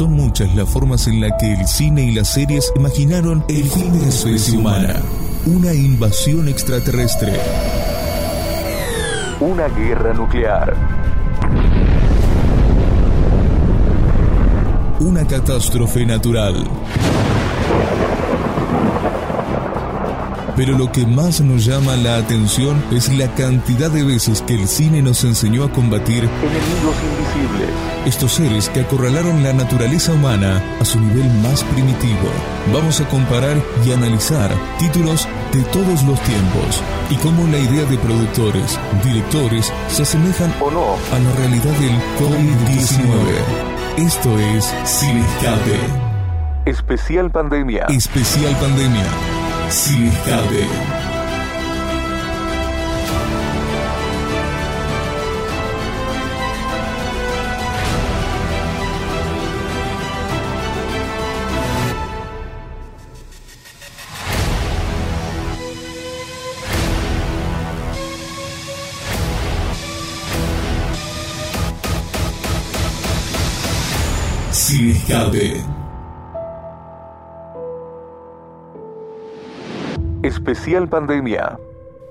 Son muchas las formas en las que el cine y las series imaginaron el fin de la especie humana. Una invasión extraterrestre. Una guerra nuclear. Una catástrofe natural. Pero lo que más nos llama la atención es la cantidad de veces que el cine nos enseñó a combatir enemigos invisibles. Estos seres que acorralaron la naturaleza humana a su nivel más primitivo. Vamos a comparar y analizar títulos de todos los tiempos y cómo la idea de productores, directores, se asemejan o no a la realidad del COVID-19. Esto es Cine Especial Pandemia. Especial Pandemia. Sin escape. Especial Pandemia.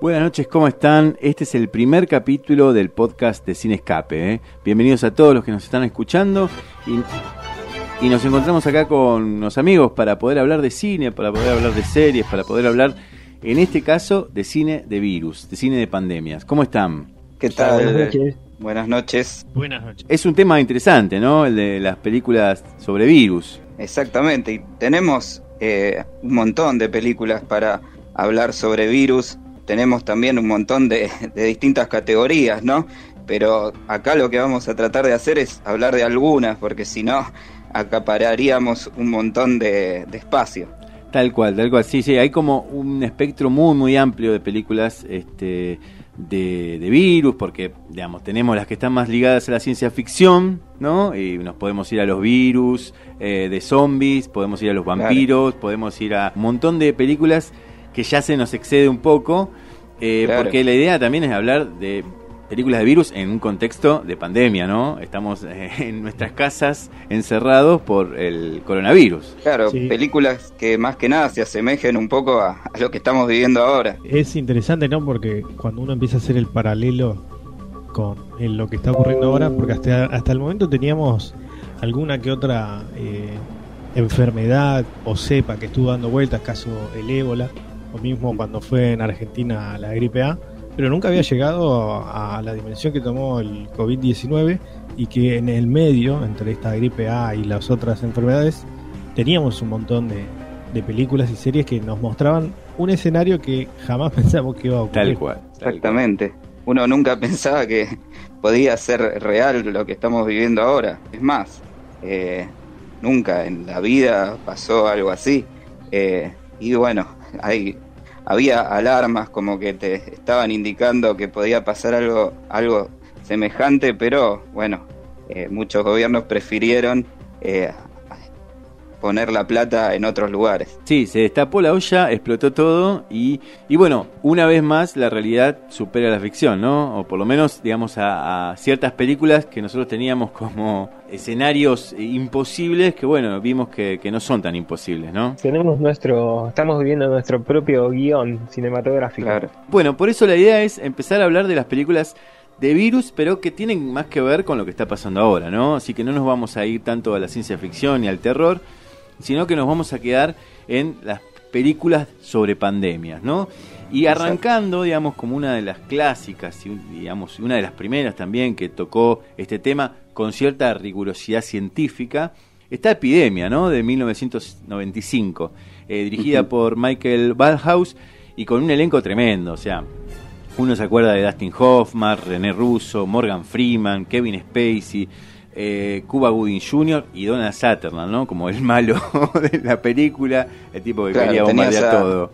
Buenas noches, ¿cómo están? Este es el primer capítulo del podcast de Cine Escape. ¿eh? Bienvenidos a todos los que nos están escuchando y, nos encontramos acá con unos amigos para poder hablar de cine, para poder hablar de series, para poder hablar, en este caso, de cine de virus, de cine de pandemias. ¿Cómo están? ¿Qué tal? Buenas noches. Buenas noches. Buenas noches. Es un tema interesante, ¿no? El de las películas sobre virus. Exactamente, y tenemos eh, un montón de películas para hablar sobre virus. Tenemos también un montón de, distintas categorías, ¿no? Pero acá lo que vamos a tratar de hacer es hablar de algunas, porque si no, acapararíamos un montón de, espacio. Tal cual, tal cual. Sí, sí, hay como un espectro muy, muy amplio de películas este, de, virus, porque, digamos, tenemos las que están más ligadas a la ciencia ficción, ¿no? Y nos podemos ir a los virus, eh, de zombies, podemos ir a los vampiros, podemos ir a un montón de películas que ya se nos excede un poco, eh, porque la idea también es hablar de películas de virus en un contexto de pandemia, ¿no? Estamos eh, en nuestras casas encerrados por el coronavirus. Claro, películas que más que nada se asemejen un poco a, lo que estamos viviendo ahora. Es interesante, ¿no? Porque cuando uno empieza a hacer el paralelo con lo que está ocurriendo ahora, porque hasta, hasta el momento teníamos alguna que otra eh, enfermedad o cepa que estuvo dando vueltas, caso el ébola, o mismo cuando fue en Argentina la gripe A, pero nunca había llegado a la dimensión que tomó el COVID-19 y que en el medio, entre esta gripe A y las otras enfermedades, teníamos un montón de, películas y series que nos mostraban un escenario que jamás pensamos que iba a ocurrir. Tal cual. Exactamente. Uno nunca pensaba que podía ser real lo que estamos viviendo ahora. Es más, eh, nunca en la vida pasó algo así. Eh, y bueno, hay, había alarmas como que te estaban indicando que podía pasar algo, algo semejante, pero bueno, eh, muchos gobiernos prefirieron eh, poner la plata en otros lugares. Sí, se destapó la olla, explotó todo y, y bueno, una vez más la realidad supera la ficción, ¿no? O por lo menos, digamos, a, ciertas películas que nosotros teníamos como escenarios imposibles que, bueno, vimos que, que, no son tan imposibles, ¿no? Tenemos nuestro, estamos viviendo nuestro propio guion cinematográfico. Claro. Bueno, por eso la idea es empezar a hablar de las películas de virus, pero que tienen más que ver con lo que está pasando ahora, ¿no? Así que no nos vamos a ir tanto a la ciencia ficción ni al terror, sino que nos vamos a quedar en las películas sobre pandemias, ¿no? Y arrancando, digamos, como una de las clásicas, digamos, una de las primeras también que tocó este tema con cierta rigurosidad científica, está Epidemia, ¿no? De 1995, eh, dirigida por Michael Ballhaus y con un elenco tremendo, o sea, uno se acuerda de Dustin Hoffman, René Russo, Morgan Freeman, Kevin Spacey, eh, Cuba Gooding Jr. y Donald Sutherland, ¿no? Como el malo de la película, el tipo que quería bombardear todo.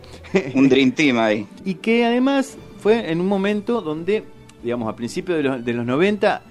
Un Dream Team ahí. y que además fue en un momento donde, digamos, a principios de los, de los 90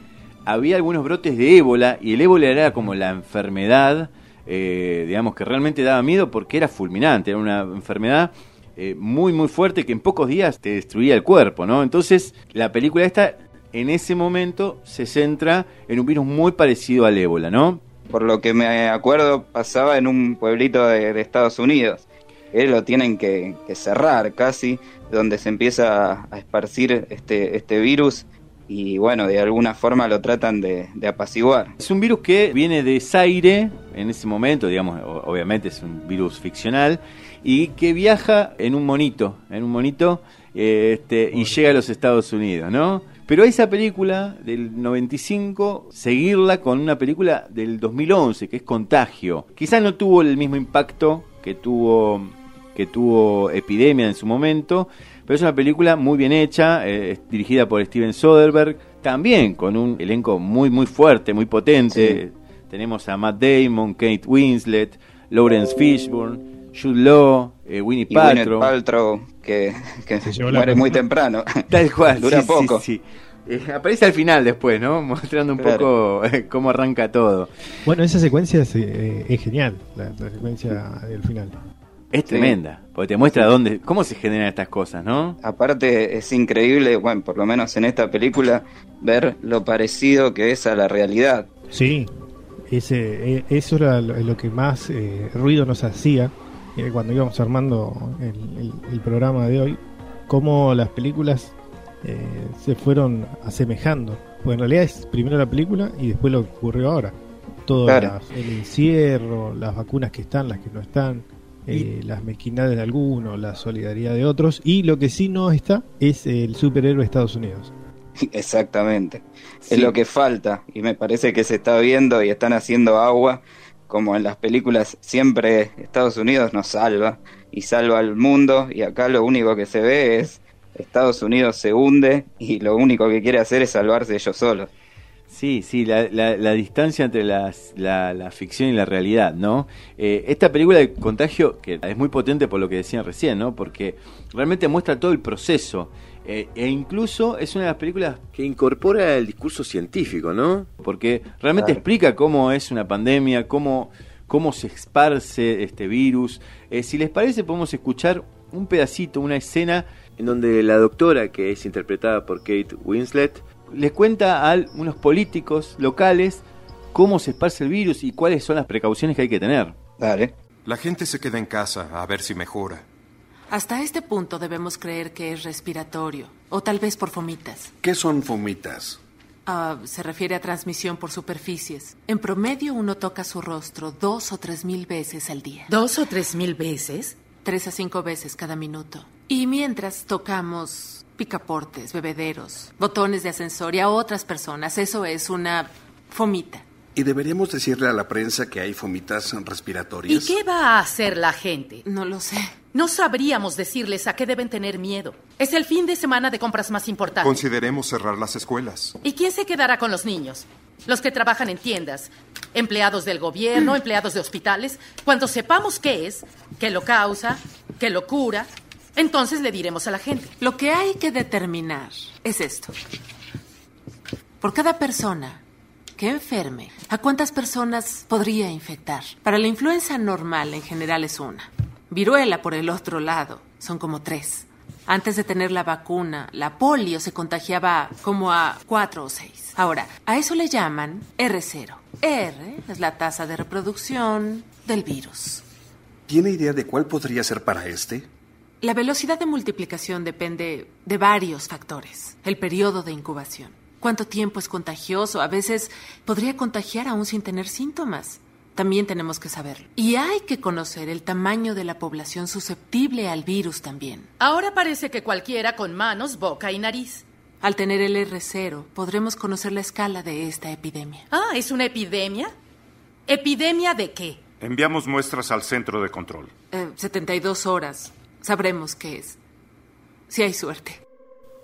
había algunos brotes de ébola y el ébola era como la enfermedad, eh, digamos, que realmente daba miedo porque era fulminante, era una enfermedad eh, muy, muy fuerte que en pocos días te destruía el cuerpo, ¿no? Entonces, la película esta en ese momento se centra en un virus muy parecido al ébola, ¿no? por lo que me acuerdo, pasaba en un pueblito de, Estados Unidos. Él lo tienen que, cerrar casi, donde se empieza a esparcir este, este virus y bueno, de alguna forma lo tratan de, apaciguar. Es un virus que viene de Zaire, en ese momento, digamos, obviamente es un virus ficcional, y que viaja en un monito, en un monito, este, y llega a los Estados Unidos, ¿no? Pero esa película del 95, seguirla con una película del 2011, que es Contagio. Quizás no tuvo el mismo impacto que tuvo, que tuvo Epidemia en su momento, pero es una película muy bien hecha, eh, dirigida por Steven Soderbergh, también con un elenco muy, muy fuerte, muy potente. Tenemos a Matt Damon, Kate Winslet, Lawrence Fishburne, Jude Law, eh, Winnie Paltrow. que, muere muy temprano. Tal cual. Dura poco. Eh, aparece al final después, ¿no? Mostrando un poco cómo arranca todo. Bueno, esa secuencia es, genial, la, secuencia del final. Es tremenda, porque te muestra dónde, cómo se generan estas cosas, ¿no? Aparte es increíble, bueno, por lo menos en esta película, ver lo parecido que es a la realidad. Sí, ese, eso era lo, que más eh, ruido nos hacía eh, cuando íbamos armando el, programa de hoy, cómo las películas eh, se fueron asemejando. Porque en realidad es primero la película y después lo que ocurrió ahora. Todo el encierro, las vacunas que están, las que no están eh, las mezquindades de algunos, la solidaridad de otros, y lo que sí no está es el superhéroe de Estados Unidos. Exactamente, es lo que falta, y me parece que se está viendo y están haciendo agua, como en las películas siempre Estados Unidos nos salva y salva al mundo, y acá lo único que se ve es Estados Unidos se hunde y lo único que quiere hacer es salvarse ellos solos. Sí, sí, la, la, distancia entre las, la, la, ficción y la realidad, ¿no? Eh, esta película de Contagio, que es muy potente por lo que decían recién, ¿no? Porque realmente muestra todo el proceso. Eh, e incluso es una de las películas que incorpora el discurso científico, ¿no? Porque realmente explica cómo es una pandemia, cómo, cómo se esparce este virus. Eh, si les parece, podemos escuchar un pedacito, una escena en donde la doctora, que es interpretada por Kate Winslet, les cuenta a unos políticos locales cómo se esparce el virus y cuáles son las precauciones que hay que tener. Dale. La gente se queda en casa a ver si mejora. Hasta este punto debemos creer que es respiratorio, o tal vez por fomitas. ¿Qué son fomitas? Ah, se refiere a transmisión por superficies. En promedio uno toca su rostro dos o tres mil veces al día. ¿Dos o tres mil veces? Tres a cinco veces cada minuto. Y mientras tocamos picaportes, bebederos, botones de ascensor y a otras personas. Eso es una fomita. ¿Y deberíamos decirle a la prensa que hay fomitas respiratorias? ¿Y qué va a hacer la gente? No lo sé. No sabríamos decirles a qué deben tener miedo. Es el fin de semana de compras más importante. Consideremos cerrar las escuelas. ¿Y quién se quedará con los niños? Los que trabajan en tiendas, empleados del gobierno, empleados de hospitales. Cuando sepamos qué es, qué lo causa, qué lo cura, entonces le diremos a la gente. Lo que hay que determinar es esto. Por cada persona que enferme, ¿a cuántas personas podría infectar? Para la influenza normal en general es una. Viruela, por el otro lado, son como tres. Antes de tener la vacuna, la polio se contagiaba como a cuatro o seis. Ahora, a eso le llaman R0. R es la tasa de reproducción del virus. ¿Tiene idea de cuál podría ser para este? La velocidad de multiplicación depende de varios factores. El periodo de incubación. ¿Cuánto tiempo es contagioso? A veces podría contagiar aún sin tener síntomas. También tenemos que saberlo. Y hay que conocer el tamaño de la población susceptible al virus también. Ahora parece que cualquiera con manos, boca y nariz. Al tener el R0, podremos conocer la escala de esta epidemia. Ah, ¿es una epidemia? ¿Epidemia de qué? Enviamos muestras al centro de control. Eh, 72 horas sabremos qué es. Si hay suerte.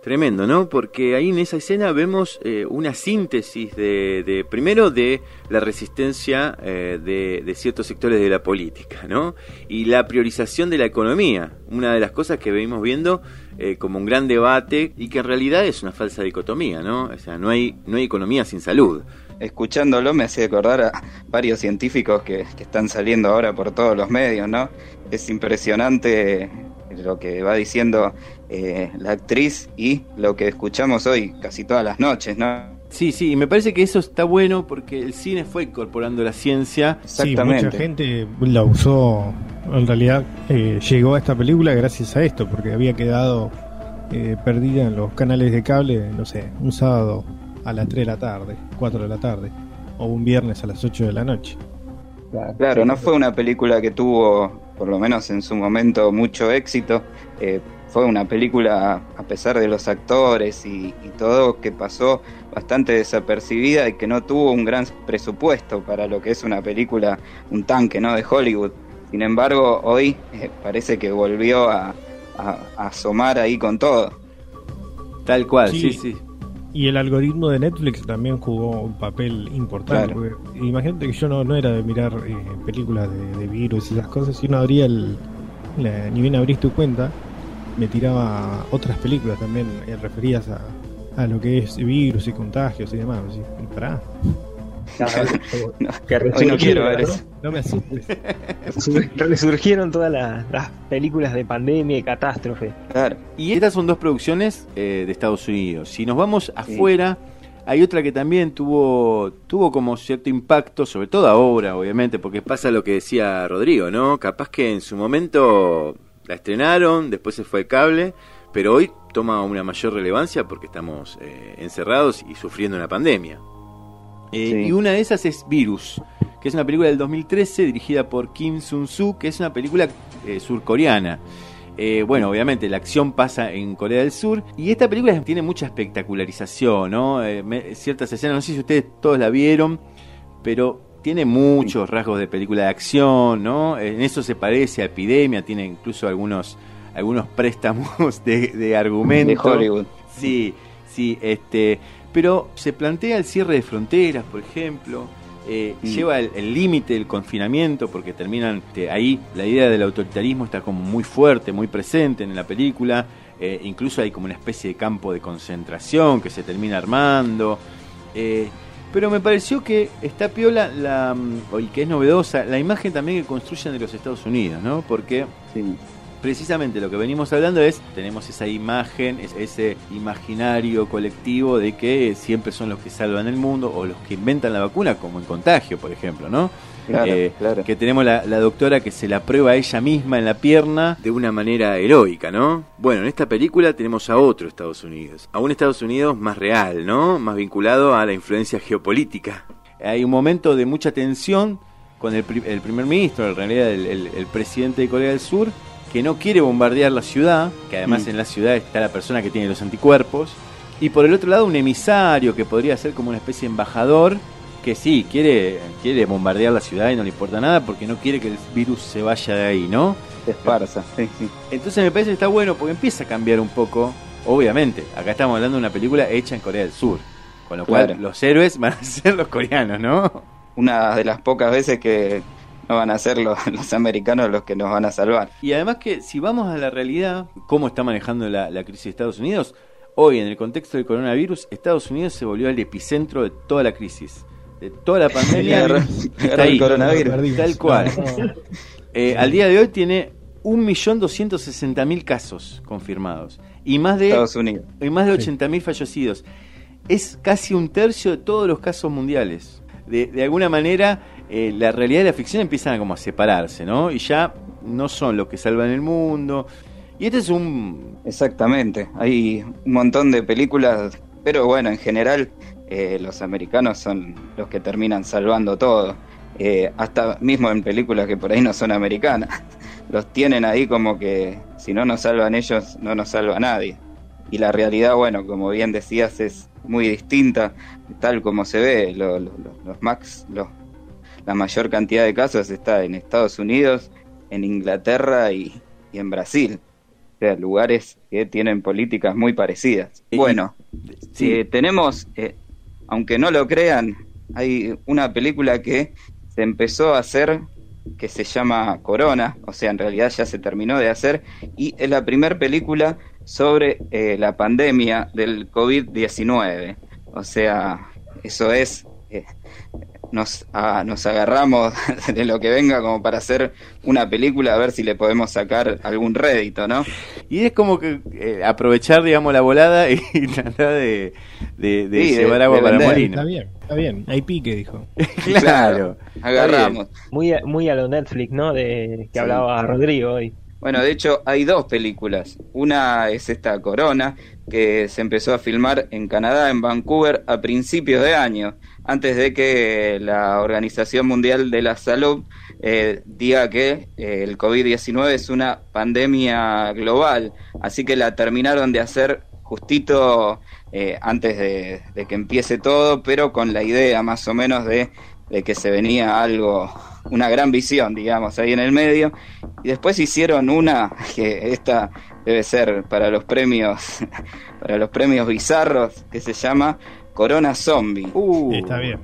Tremendo, ¿no? Porque ahí en esa escena vemos eh, una síntesis de, primero de la resistencia eh, de, ciertos sectores de la política, ¿no? Y la priorización de la economía, una de las cosas que venimos viendo eh, como un gran debate y que en realidad es una falsa dicotomía, ¿no? O sea, no hay, no hay economía sin salud. Escuchándolo me hace acordar a varios científicos que, que están saliendo ahora por todos los medios, ¿no? Es impresionante lo que va diciendo eh, la actriz y lo que escuchamos hoy casi todas las noches, ¿no? Sí, sí, y me parece que eso está bueno porque el cine fue incorporando la ciencia. Sí, mucha gente la usó, en realidad eh, llegó a esta película gracias a esto, porque había quedado eh, perdida en los canales de cable, no sé, un sábado a las 3 de la tarde, 4 de la tarde, o un viernes a las 8 de la noche. Claro, no fue una película que tuvo, por lo menos en su momento, mucho éxito. Eh, fue una película, a pesar de los actores y, todo, que pasó bastante desapercibida y que no tuvo un gran presupuesto para lo que es una película, un tanque, ¿no? De Hollywood. Sin embargo, hoy eh, parece que volvió a, asomar ahí con todo. Tal cual, sí, sí. Y el algoritmo de Netflix también jugó un papel importante. Imagínate que yo no, no era de mirar eh, películas de, virus y esas cosas, si uno abría el. ni bien abrís tu cuenta, me tiraba otras películas también eh, referidas a, a, lo que es virus y contagios y demás. Pará. No, quiero ver eso. No me asustes. Resurgieron todas las, películas de pandemia y catástrofe. Claro. Y estas son dos producciones eh, de Estados Unidos. Si nos vamos afuera, hay otra que también tuvo, tuvo como cierto impacto, sobre todo ahora, obviamente, porque pasa lo que decía Rodrigo, ¿no? Capaz que en su momento la estrenaron, después se fue el cable, pero hoy toma una mayor relevancia porque estamos eh, encerrados y sufriendo una pandemia. Eh, y una de esas es Virus, que es una película del 2013 dirigida por Kim Sun-soo, que es una película eh, surcoreana. bueno, obviamente la acción pasa en Corea del Sur y esta película tiene mucha espectacularización, ¿no? ciertas escenas, no sé si ustedes todos la vieron, pero tiene muchos rasgos de película de acción, ¿no? En eso se parece a Epidemia, tiene incluso algunos algunos préstamos de, de argumento. De Hollywood. Sí, sí, este, pero se plantea el cierre de fronteras, por ejemplo. Eh, mm. Lleva el límite del confinamiento porque terminan este, ahí la idea del autoritarismo está como muy fuerte, muy presente en la película. Eh, incluso hay como una especie de campo de concentración que se termina armando. Eh, pero me pareció que está piola, la, mm, que es novedosa, la imagen también que construyen de los Estados Unidos, ¿no? Porque precisamente lo que venimos hablando es, tenemos esa imagen, ese imaginario colectivo de que siempre son los que salvan el mundo o los que inventan la vacuna, como en contagio, por ejemplo, ¿no? Eh, que tenemos la, doctora que se la prueba a ella misma en la pierna de una manera heroica, ¿no? Bueno, en esta película tenemos a otro Estados Unidos, a un Estados Unidos más real, ¿no? Más vinculado a la influencia geopolítica. Hay un momento de mucha tensión con el, primer ministro, en realidad el, presidente de Corea del Sur, que no quiere bombardear la ciudad, que además mm. en la ciudad está la persona que tiene los anticuerpos, y por el otro lado un emisario que podría ser como una especie de embajador que sí, quiere, quiere bombardear la ciudad y no le importa nada porque no quiere que el virus se vaya de ahí, ¿no? Se esparza, sí, sí. Entonces me parece que está bueno porque empieza a cambiar un poco. Obviamente, acá estamos hablando de una película hecha en Corea del Sur, con lo cual los héroes van a ser los coreanos, ¿no? Una de las pocas veces que no van a ser los, los, americanos los que nos van a salvar. Y además que si vamos a la realidad, cómo está manejando la, la, crisis de Estados Unidos, hoy en el contexto del coronavirus, Estados Unidos se volvió el epicentro de toda la crisis de toda la pandemia está ahí, coronavirus. tal cual. Eh, al día de hoy tiene 1.260.000 casos confirmados y más de, Y más de 80.000 fallecidos. Es casi un tercio de todos los casos mundiales. De, de alguna manera, eh, la realidad y la ficción empiezan a como a separarse, ¿no? Y ya no son los que salvan el mundo. Y este es un... Exactamente. Hay un montón de películas, pero bueno, en general eh, los americanos son los que terminan salvando todo. Eh, hasta mismo en películas que por ahí no son americanas. Los tienen ahí como que si no nos salvan ellos, no nos salva nadie. Y la realidad, bueno, como bien decías, es muy distinta, tal como se ve. los max, la mayor cantidad de casos está en Estados Unidos, en Inglaterra y, en Brasil. O sea, lugares que tienen políticas muy parecidas. Bueno, si eh, tenemos aunque no lo crean, hay una película que se empezó a hacer que se llama Corona, o sea, en realidad ya se terminó de hacer, y es la primera película sobre eh, la pandemia del COVID-19. O sea, eso es, eh, nos, nos agarramos de lo que venga como para hacer una película a ver si le podemos sacar algún rédito, ¿no? Y es como que eh, aprovechar, digamos, la volada y tratar de, de, llevar agua para molino. Está bien, está bien, hay pique, dijo. claro, agarramos. Muy, muy a lo Netflix, ¿no? De que hablaba Rodrigo hoy. Bueno, de hecho hay dos películas. Una es esta Corona, que se empezó a filmar en Canadá, en Vancouver, a principios de año, antes de que la Organización Mundial de la Salud eh, diga que eh, el COVID-19 es una pandemia global. Así que la terminaron de hacer justito eh, antes de, que empiece todo, pero con la idea más o menos de, de que se venía algo, una gran visión, digamos, ahí en el medio. Y después hicieron una que esta debe ser para los premios, para los premios bizarros, que se llama Corona Zombie. Uh, está bien.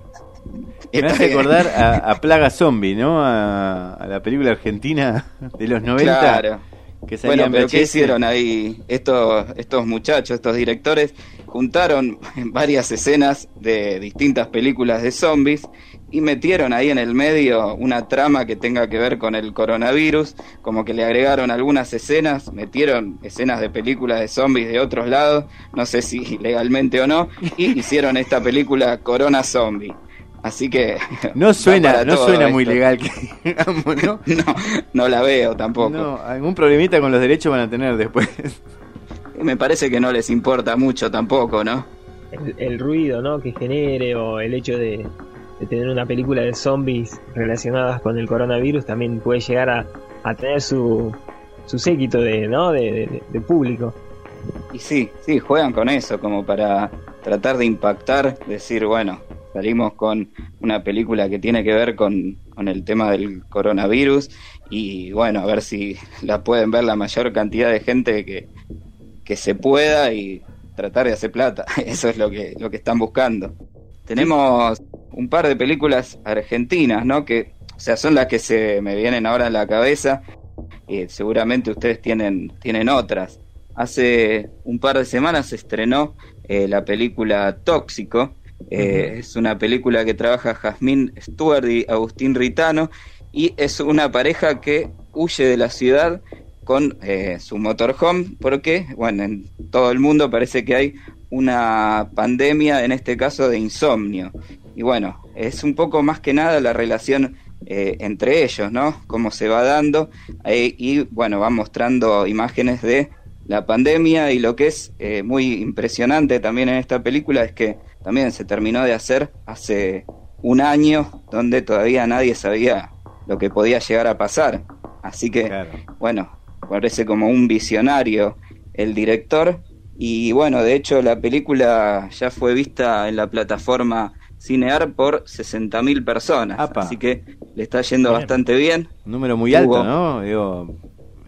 Me hace recordar a, Plaga Zombie, ¿no? A, la película argentina de los 90. Claro. Que bueno, pero ¿qué hicieron ahí estos, estos muchachos, estos directores? Juntaron varias escenas de distintas películas de zombies y metieron ahí en el medio una trama que tenga que ver con el coronavirus, como que le agregaron algunas escenas, metieron escenas de películas de zombies de otros lados, no sé si legalmente o no, y hicieron esta película Corona Zombie. Así que no suena, no suena muy legal que ¿no? ¿no? No, la veo tampoco. No, algún problemita con los derechos van a tener después. Me parece que no les importa mucho tampoco, ¿no? El, el ruido, ¿no? Que genere o el hecho de, de tener una película de zombies relacionadas con el coronavirus también puede llegar a, a tener su, su séquito de, ¿no? De, público. Y sí, sí, juegan con eso, como para tratar de impactar, decir, bueno, salimos con una película que tiene que ver con, con el tema del coronavirus y bueno, a ver si la pueden ver la mayor cantidad de gente que, que se pueda y tratar de hacer plata. Eso es lo que, lo que están buscando. Tenemos un par de películas argentinas, ¿no? Que, o sea, son las que se me vienen ahora en la cabeza. y seguramente ustedes tienen, tienen otras. Hace un par de semanas se estrenó eh, la película Tóxico. Eh, es una película que trabaja Jazmín Stewart y Agustín Ritano. Y es una pareja que huye de la ciudad con eh, su motorhome porque, bueno, en todo el mundo parece que hay una pandemia, en este caso de insomnio. Y bueno, es un poco más que nada la relación eh, entre ellos, ¿no? Cómo se va dando. Eh, y bueno, va mostrando imágenes de la pandemia y lo que es eh, muy impresionante también en esta película es que también se terminó de hacer hace un año donde todavía nadie sabía lo que podía llegar a pasar. Así que, bueno, parece como un visionario el director y bueno, de hecho la película ya fue vista en la plataforma Cinear por 60.000 personas. Así que le está yendo bastante bien. Un número muy alto, ¿no? Digo,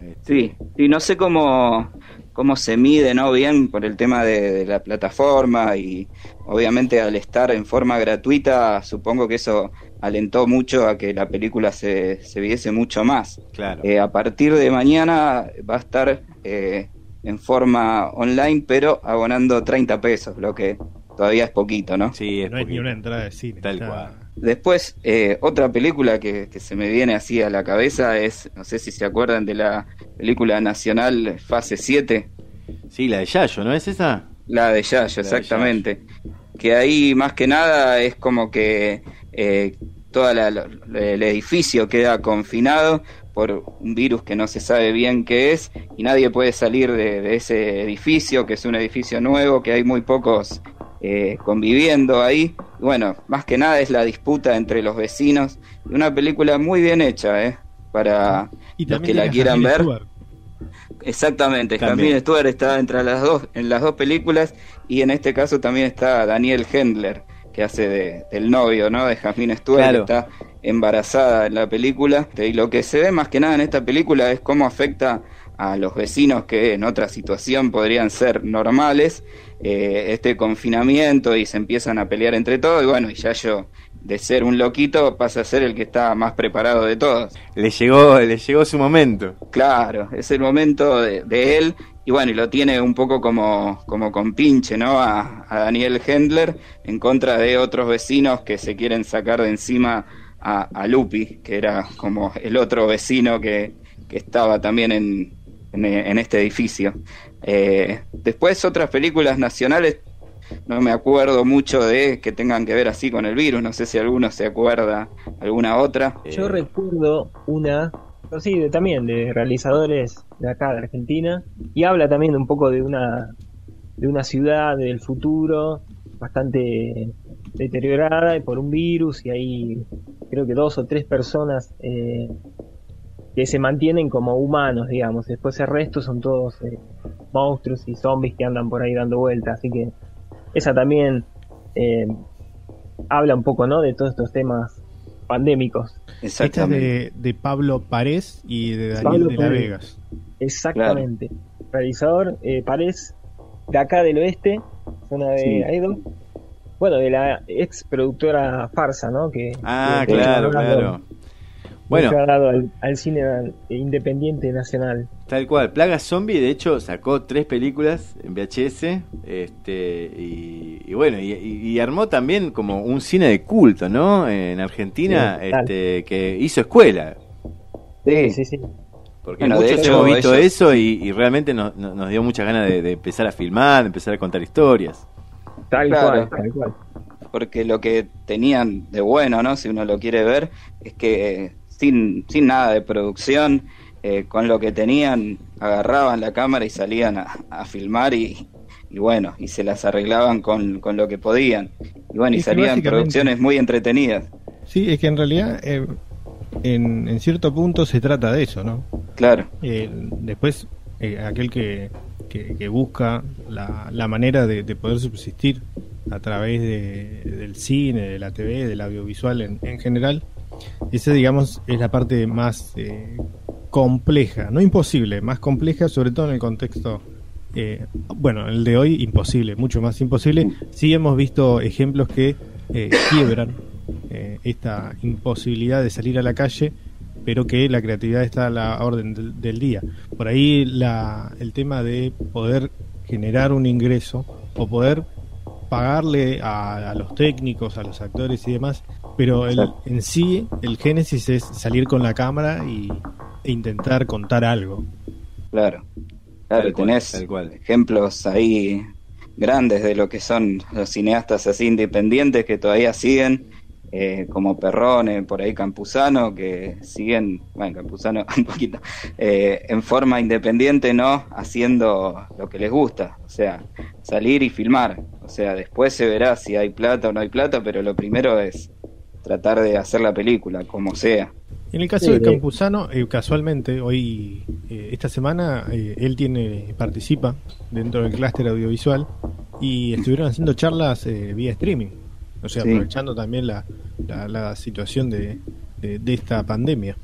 este, Sí, no sé cómo, cómo se mide, ¿no? Bien por el tema de, la plataforma y obviamente al estar en forma gratuita, supongo que eso alentó mucho a que la película se, se viese mucho más. Claro. Eh, a partir de mañana va a estar eh, en forma online, pero abonando 30 pesos, lo que todavía es poquito, ¿no? Sí, no hay ni una entrada de cine. Tal cual. Después, eh, otra película que, se me viene así a la cabeza es, no sé si se acuerdan de la película nacional Fase 7. Sí, la de Yayo, ¿no es esa? La de Yayo, exactamente. Que ahí más que nada es como que eh, todo el edificio queda confinado por un virus que no se sabe bien qué es y nadie puede salir de, ese edificio, que es un edificio nuevo, que hay muy pocos eh, conviviendo ahí. Bueno, más que nada es la disputa entre los vecinos. Una película muy bien hecha, ¿eh? Para los que la quieran ver. Exactamente, también Stewart está entre las dos, en las dos películas y en este caso también está Daniel Hendler que hace de, del novio, ¿no? De Jasmine Stewart, que está embarazada en la película. Y lo que se ve más que nada en esta película es cómo afecta a los vecinos que en otra situación podrían ser normales, eh, este confinamiento y se empiezan a pelear entre todos. Y bueno, y ya yo de ser un loquito pasa a ser el que está más preparado de todos. Le llegó, le llegó su momento. Claro, es el momento de, él y bueno, y lo tiene un poco como, como con pinche, ¿no? A, Daniel Hendler en contra de otros vecinos que se quieren sacar de encima a, Lupi, que era como el otro vecino que, que estaba también en, en, este edificio. Eh, después otras películas nacionales, no me acuerdo mucho de que tengan que ver así con el virus, no sé si alguno se acuerda alguna otra. Yo recuerdo una sí, también de realizadores de acá, de Argentina, y habla también un poco de una, de una ciudad del futuro bastante deteriorada por un virus y hay creo que dos o tres personas eh, que se mantienen como humanos, digamos. Después el resto son todos eh, monstruos y zombies que andan por ahí dando vueltas. Así que esa también eh, habla un poco, ¿no? De todos estos temas pandémicos. Exactamente. de, Pablo Párez y de Daniel de la Vegas. Exactamente. Realizador eh, Párez, de acá del oeste, zona de Idol. Bueno, de la ex productora Farsa, ¿no? Que, ah, claro, claro. Bueno, al, cine independiente nacional. Tal cual, Plaga Zombie de hecho sacó tres películas en VHS este, y, bueno, y, armó también como un cine de culto, ¿no? En Argentina, este, que hizo escuela. Sí, sí, sí. Porque muchos hemos visto eso y, realmente nos, dio muchas ganas de, empezar a filmar, de empezar a contar historias. Tal cual, tal cual. Porque lo que tenían de bueno, ¿no? Si uno lo quiere ver, es que sin, sin nada de producción, eh, con lo que tenían, agarraban la cámara y salían a, filmar y, bueno, y se las arreglaban con, con lo que podían. Y bueno, y salían producciones muy entretenidas. Sí, es que en realidad eh, en, en, cierto punto se trata de eso, ¿no? Claro. Eh, después, aquel que, que, busca la, la manera de, poder subsistir a través de, del cine, de la TV, del audiovisual en, en general, esa, digamos, es la parte más eh, compleja, no imposible, más compleja, sobre todo en el contexto, eh, bueno, el de hoy imposible, mucho más imposible. Sí hemos visto ejemplos que eh, quiebran esta imposibilidad de salir a la calle, pero que la creatividad está a la orden del, día. Por ahí la, el tema de poder generar un ingreso o poder pagarle a, los técnicos, a los actores y demás, pero el, en sí el génesis es salir con la cámara y, e intentar contar algo. Claro, claro, tenés ejemplos ahí grandes de lo que son los cineastas así independientes que todavía siguen eh, como Perrone, por ahí Campuzano, que siguen, bueno, Campuzano un poquito, eh, en forma independiente, ¿no? Haciendo lo que les gusta, o sea, salir y filmar. O sea, después se verá si hay plata o no hay plata, pero lo primero es tratar de hacer la película, como sea. En el caso de Campuzano, eh, casualmente, hoy, esta semana, él tiene participa dentro del clúster audiovisual y estuvieron haciendo charlas vía streaming o sea, aprovechando también la, la, situación de, de, esta pandemia.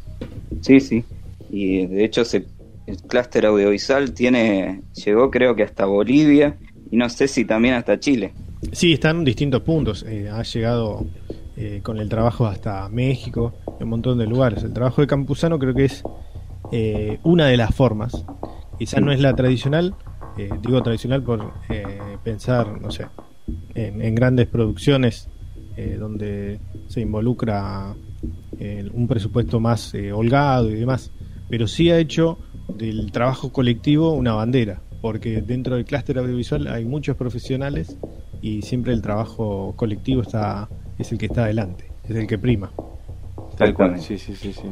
Sí, sí. Y de hecho el clúster audiovisual tiene llegó creo que hasta Bolivia y no sé si también hasta Chile. Sí, están en distintos puntos. Eh, ha llegado eh, con el trabajo hasta México, en un montón de lugares. El trabajo de Campuzano creo que es eh, una de las formas. Quizás no es la tradicional, digo tradicional por pensar, no sé, en, grandes producciones eh, donde se involucra eh, un presupuesto más eh, holgado y demás, pero sí ha hecho del trabajo colectivo una bandera, porque dentro del clúster audiovisual hay muchos profesionales y siempre el trabajo colectivo está es el que está adelante, es el que prima. Tal cual, sí, sí, sí, sí.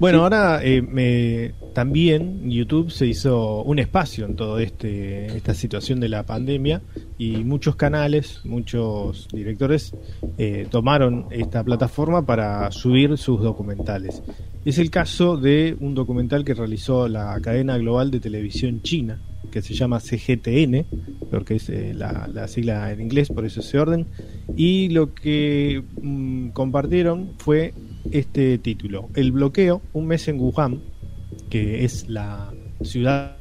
Bueno, ahora eh, me, también YouTube se hizo un espacio en toda este, esta situación de la pandemia y muchos canales, muchos directores eh, tomaron esta plataforma para subir sus documentales. Es el caso de un documental que realizó la cadena global de televisión china, que se llama CGTN, porque es eh, la, sigla en inglés, por eso ese orden, y lo que mm, compartieron fue este título, El bloqueo, un mes en Wuhan, que es la ciudad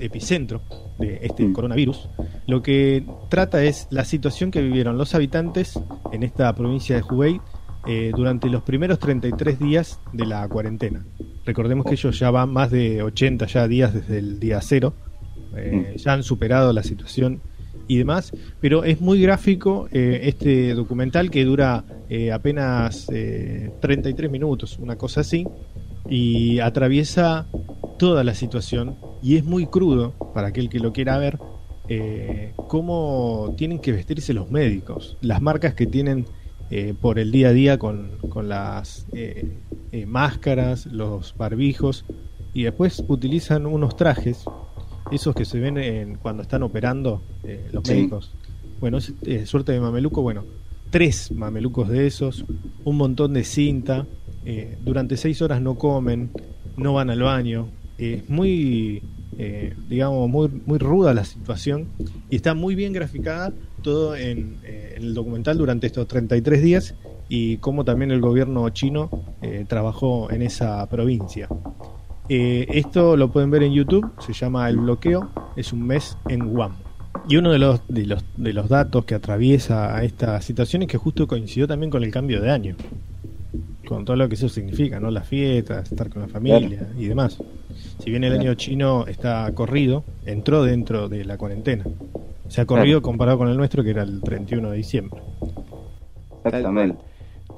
epicentro de este mm. coronavirus, lo que trata es la situación que vivieron los habitantes en esta provincia de Hubei eh, durante los primeros 33 días de la cuarentena. Recordemos que ellos ya van más de 80 ya días desde el día cero eh, ya han superado la situación y demás, pero es muy gráfico eh, este documental que dura eh, apenas 33 minutos, una cosa así, y atraviesa toda la situación y es muy crudo para aquel que lo quiera ver cómo tienen que vestirse los médicos, las marcas que tienen por el día a día con, con las máscaras, los barbijos y después utilizan unos trajes esos que se ven cuando están operando eh, los médicos. Bueno, es eh, suerte de mameluco, bueno, tres mamelucos de esos, un montón de cinta, eh, durante seis horas no comen, no van al baño, es muy, digamos, muy, muy ruda la situación y está muy bien graficada todo en, en el documental durante estos 33 días y cómo también el gobierno chino trabajó en esa provincia. Eh, esto lo pueden ver en YouTube, se llama El Bloqueo, es un mes en Guam. Y uno de los, de los, de los datos que atraviesa a esta situación es que justo coincidió también con el cambio de año, con todo lo que eso significa, ¿no? Las fiestas, estar con la familia y demás. Si bien el año chino está corrido, entró dentro de la cuarentena. Se ha corrido comparado con el nuestro que era el 31 de diciembre. Exactamente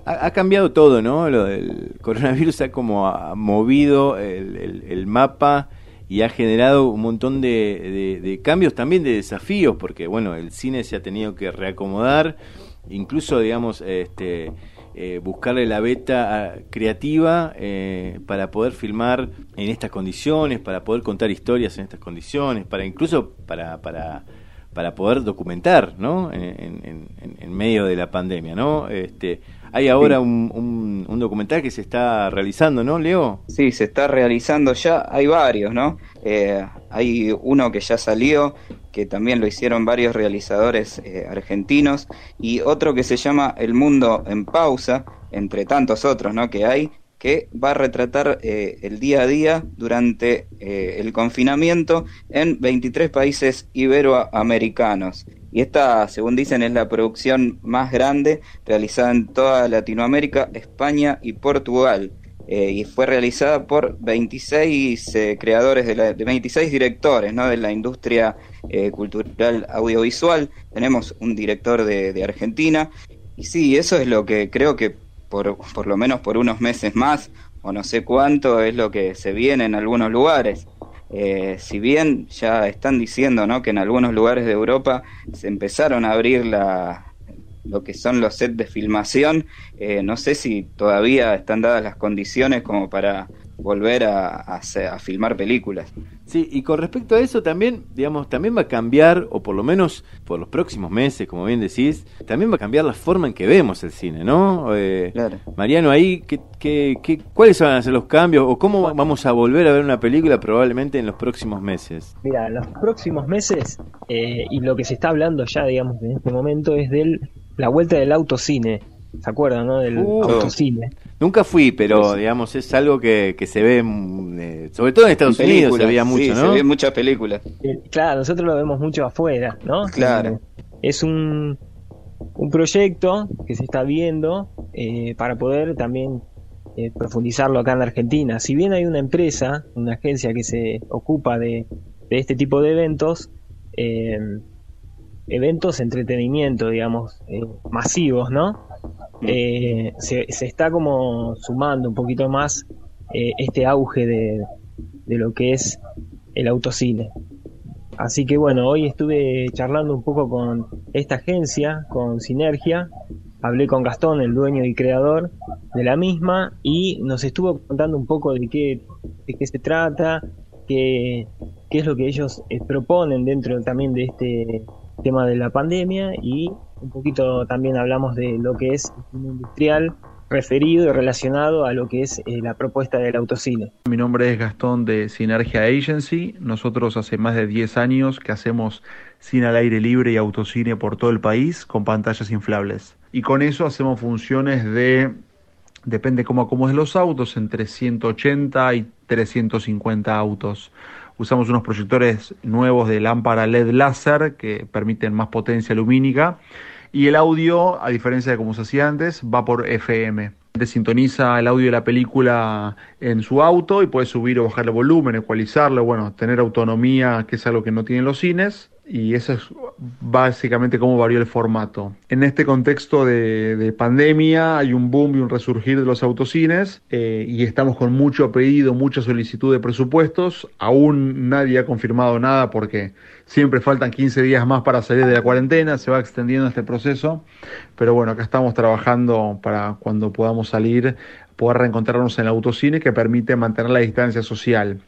ha, cambiado todo, ¿no? Lo del coronavirus ha como movido el, mapa y ha generado un montón de, cambios, también de desafíos, porque bueno, el cine se ha tenido que reacomodar, incluso digamos, este, eh, buscarle la beta ah, creativa eh, para poder filmar en estas condiciones, para poder contar historias en estas condiciones, para incluso para, para para poder documentar, ¿no? En, en, medio de la pandemia, ¿no? Este, hay ahora un, un, documental que se está realizando, ¿no, Leo? Sí, se está realizando ya. Hay varios, ¿no? Eh, hay uno que ya salió, que también lo hicieron varios realizadores eh, argentinos, y otro que se llama El Mundo en Pausa, entre tantos otros, ¿no? Que hay, que va a retratar eh, el día a día durante el confinamiento en 23 países iberoamericanos. Y esta, según dicen, es la producción más grande realizada en toda Latinoamérica, España y Portugal. Eh, y fue realizada por 26 eh, creadores, de, la, de, 26 directores ¿no? de la industria eh, cultural audiovisual. Tenemos un director de, de, Argentina. Y sí, eso es lo que creo que por, por lo menos por unos meses más, o no sé cuánto, es lo que se viene en algunos lugares. Eh, si bien ya están diciendo ¿no? que en algunos lugares de Europa se empezaron a abrir la, lo que son los sets de filmación, eh, no sé si todavía están dadas las condiciones como para volver a, a, filmar películas. Sí, y con respecto a eso también, digamos, también va a cambiar, o por lo menos por los próximos meses, como bien decís, también va a cambiar la forma en que vemos el cine, ¿no? Eh, claro. Mariano, ahí, ¿qué, qué, cuáles van a ser los cambios o cómo vamos a volver a ver una película probablemente en los próximos meses? Mira, en los próximos meses, eh, y lo que se está hablando ya, digamos, en este momento es de la vuelta del autocine ¿Se acuerdan, no? Del uh, autocine. Nunca fui, pero digamos, es algo que, que se ve, mm, eh, sobre todo en Estados Unidos se veía mucho, ¿no? se ve muchas películas. Eh, claro, nosotros lo vemos mucho afuera, ¿no? Claro. Eh, es un, un proyecto que se está viendo para poder también profundizarlo acá en la Argentina. Si bien hay una empresa, una agencia que se ocupa de, de este tipo de eventos, eventos de entretenimiento, digamos, masivos, ¿no? eh, se, se, está como sumando un poquito más eh, este auge de, de, lo que es el autocine. Así que bueno, hoy estuve charlando un poco con esta agencia, con Sinergia, hablé con Gastón, el dueño y creador de la misma, y nos estuvo contando un poco de qué, de qué se trata, qué, qué es lo que ellos eh, proponen dentro también de este tema de la pandemia y un poquito también hablamos de lo que es un industrial referido y relacionado a lo que es eh, la propuesta del autocine. Mi nombre es Gastón de Sinergia Agency. Nosotros hace más de 10 años que hacemos cine al aire libre y autocine por todo el país con pantallas inflables. Y con eso hacemos funciones de, depende cómo acomodes los autos, entre 180 y 350 autos. Usamos unos proyectores nuevos de lámpara LED láser que permiten más potencia lumínica. Y el audio, a diferencia de como se hacía antes, va por FM. sintoniza el audio de la película en su auto y puede subir o bajar el volumen, ecualizarlo, bueno, tener autonomía, que es algo que no tienen los cines y eso es básicamente cómo varió el formato. En este contexto de, pandemia hay un boom y un resurgir de los autocines eh, y estamos con mucho pedido, mucha solicitud de presupuestos. Aún nadie ha confirmado nada porque siempre faltan 15 días más para salir de la cuarentena, se va extendiendo este proceso, pero bueno, acá estamos trabajando para cuando podamos salir poder reencontrarnos en el autocine que permite mantener la distancia social.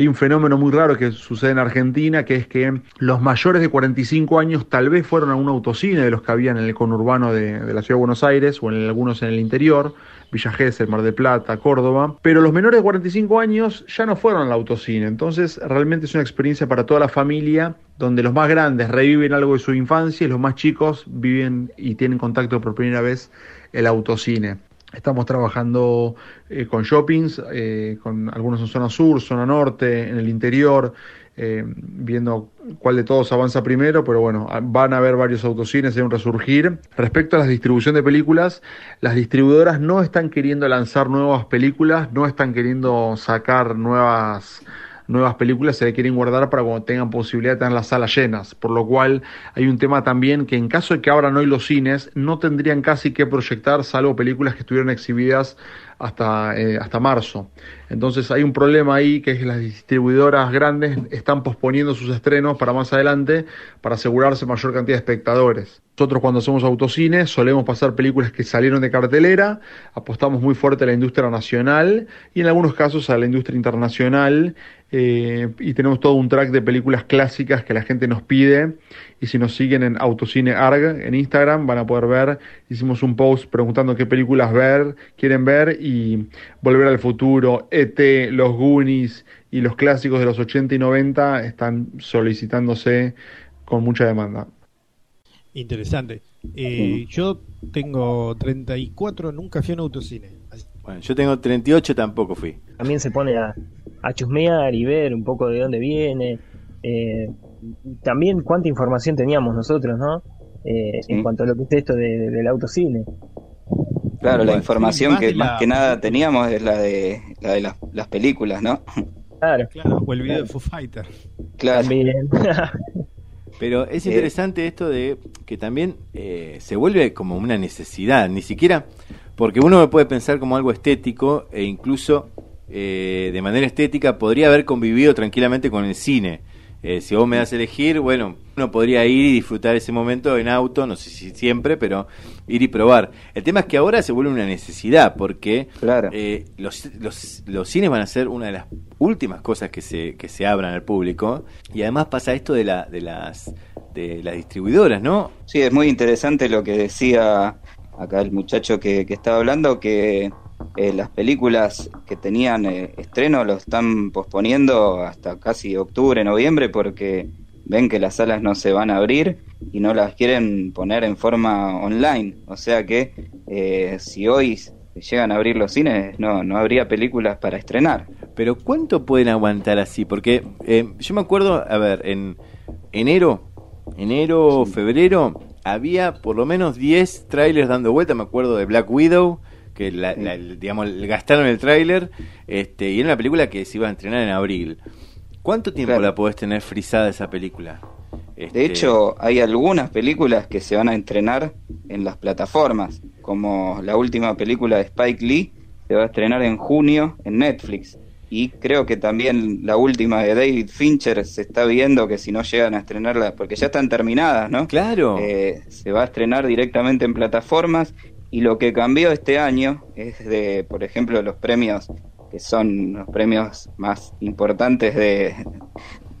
Hay un fenómeno muy raro que sucede en Argentina, que es que los mayores de 45 años tal vez fueron a un autocine de los que habían en el conurbano de, la ciudad de Buenos Aires o en algunos en el interior, Villa Gesell, Mar de Plata, Córdoba, pero los menores de 45 años ya no fueron al autocine, entonces realmente es una experiencia para toda la familia donde los más grandes reviven algo de su infancia y los más chicos viven y tienen contacto por primera vez el autocine. Estamos trabajando eh, con shoppings, eh, con algunos en zona sur, zona norte, en el interior, eh, viendo cuál de todos avanza primero, pero bueno, van a haber varios autocines, hay un resurgir. Respecto a la distribución de películas, las distribuidoras no están queriendo lanzar nuevas películas, no están queriendo sacar nuevas nuevas películas se le quieren guardar para cuando tengan posibilidad de tener las salas llenas. Por lo cual hay un tema también que en caso de que abran hoy los cines, no tendrían casi que proyectar salvo películas que estuvieron exhibidas hasta, eh, hasta marzo. Entonces hay un problema ahí que es que las distribuidoras grandes están posponiendo sus estrenos para más adelante para asegurarse mayor cantidad de espectadores. Nosotros cuando hacemos autocines solemos pasar películas que salieron de cartelera, apostamos muy fuerte a la industria nacional y en algunos casos a la industria internacional eh, y tenemos todo un track de películas clásicas que la gente nos pide y si nos siguen en Autocine Arg en Instagram van a poder ver, hicimos un post preguntando qué películas ver, quieren ver y Volver al Futuro, ET, Los Goonies y los clásicos de los 80 y 90 están solicitándose con mucha demanda. Interesante. Eh, yo tengo 34, nunca fui a un autocine. Bueno, yo tengo 38, tampoco fui. También se pone a, a chusmear y ver un poco de dónde viene. Eh, también cuánta información teníamos nosotros, ¿no? Eh, en cuanto a lo que es esto del autocine. Claro, la información que más que nada teníamos es la de, la de las, películas, ¿no? Claro. claro. O el video de Foo Fighter. Claro. También. Pero es eh, interesante esto de que también se vuelve como una necesidad, ni siquiera porque uno puede pensar como algo estético e incluso eh, de manera estética podría haber convivido tranquilamente con el cine. Eh, si vos me das a elegir, bueno, uno podría ir y disfrutar ese momento en auto, no sé si siempre, pero ir y probar. El tema es que ahora se vuelve una necesidad, porque eh, los, los, los, cines van a ser una de las últimas cosas que se, que se abran al público, y además pasa esto de, la, de, las, de las distribuidoras, ¿no? Sí, es muy interesante lo que decía acá el muchacho que, que estaba hablando, que eh, las películas que tenían eh, estreno lo están posponiendo hasta casi octubre, noviembre, porque ven que las salas no se van a abrir y no las quieren poner en forma online. O sea que eh, si hoy llegan a abrir los cines, no, no habría películas para estrenar. Pero ¿cuánto pueden aguantar así? Porque yo me acuerdo, a ver, en enero, enero, febrero, había por lo menos 10 trailers dando vuelta, me acuerdo de Black Widow, que la, digamos, gastaron el tráiler, este, y era una película que se iba a estrenar en abril. ¿Cuánto tiempo la podés tener frisada esa película? De este, hecho, hay algunas películas que se van a estrenar en las plataformas, como la última película de Spike Lee, se va a estrenar en junio en Netflix. Y creo que también la última de David Fincher se está viendo que si no llegan a estrenarla, porque ya están terminadas, ¿no? Claro. Eh, se va a estrenar directamente en plataformas y lo que cambió este año es de, por ejemplo, los premios que son los premios más importantes de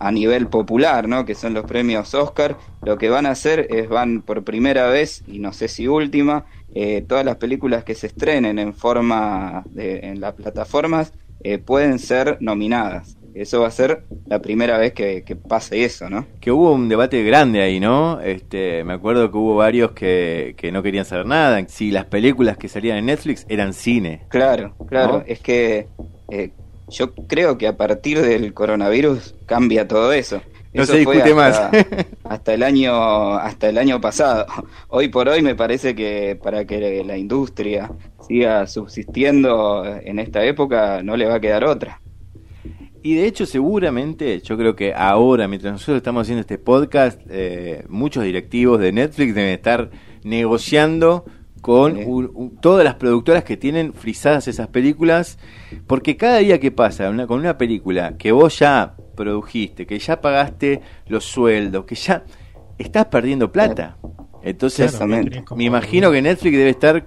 a nivel popular, ¿no? Que son los premios Oscar. Lo que van a hacer es van por primera vez y no sé si última eh, todas las películas que se estrenen en forma de, en las plataformas eh, pueden ser nominadas. Eso va a ser la primera vez que, pase eso, ¿no? Que hubo un debate grande ahí, ¿no? Este, me acuerdo que hubo varios que, no querían saber nada. Si las películas que salían en Netflix eran cine. Claro, claro. Es que eh, yo creo que a partir del coronavirus cambia todo eso. no se discute hasta, más. hasta el año hasta el año pasado. Hoy por hoy me parece que para que la industria siga subsistiendo en esta época no le va a quedar otra. Y de hecho, seguramente, yo creo que ahora, mientras nosotros estamos haciendo este podcast, eh, muchos directivos de Netflix deben estar negociando con todas las productoras que tienen frisadas esas películas, porque cada día que pasa con una película que vos ya produjiste, que ya pagaste los sueldos, que ya estás perdiendo plata. Entonces, me imagino que Netflix debe estar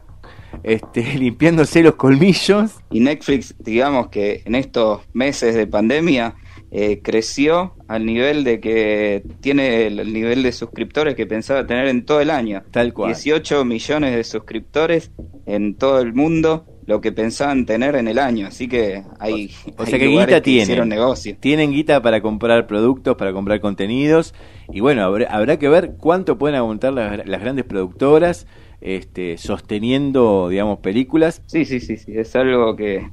este, limpiándose los colmillos. Y Netflix, digamos que en estos meses de pandemia, eh, creció al nivel de que tiene el, nivel de suscriptores que pensaba tener en todo el año. Tal cual. 18 millones de suscriptores en todo el mundo, lo que pensaban tener en el año. Así que hay, o, sea que guita tienen. negocio. Tienen guita para comprar productos, para comprar contenidos. Y bueno, habrá, que ver cuánto pueden aguantar las, las grandes productoras este, sosteniendo, digamos, películas. Sí, sí, sí, sí. Es algo que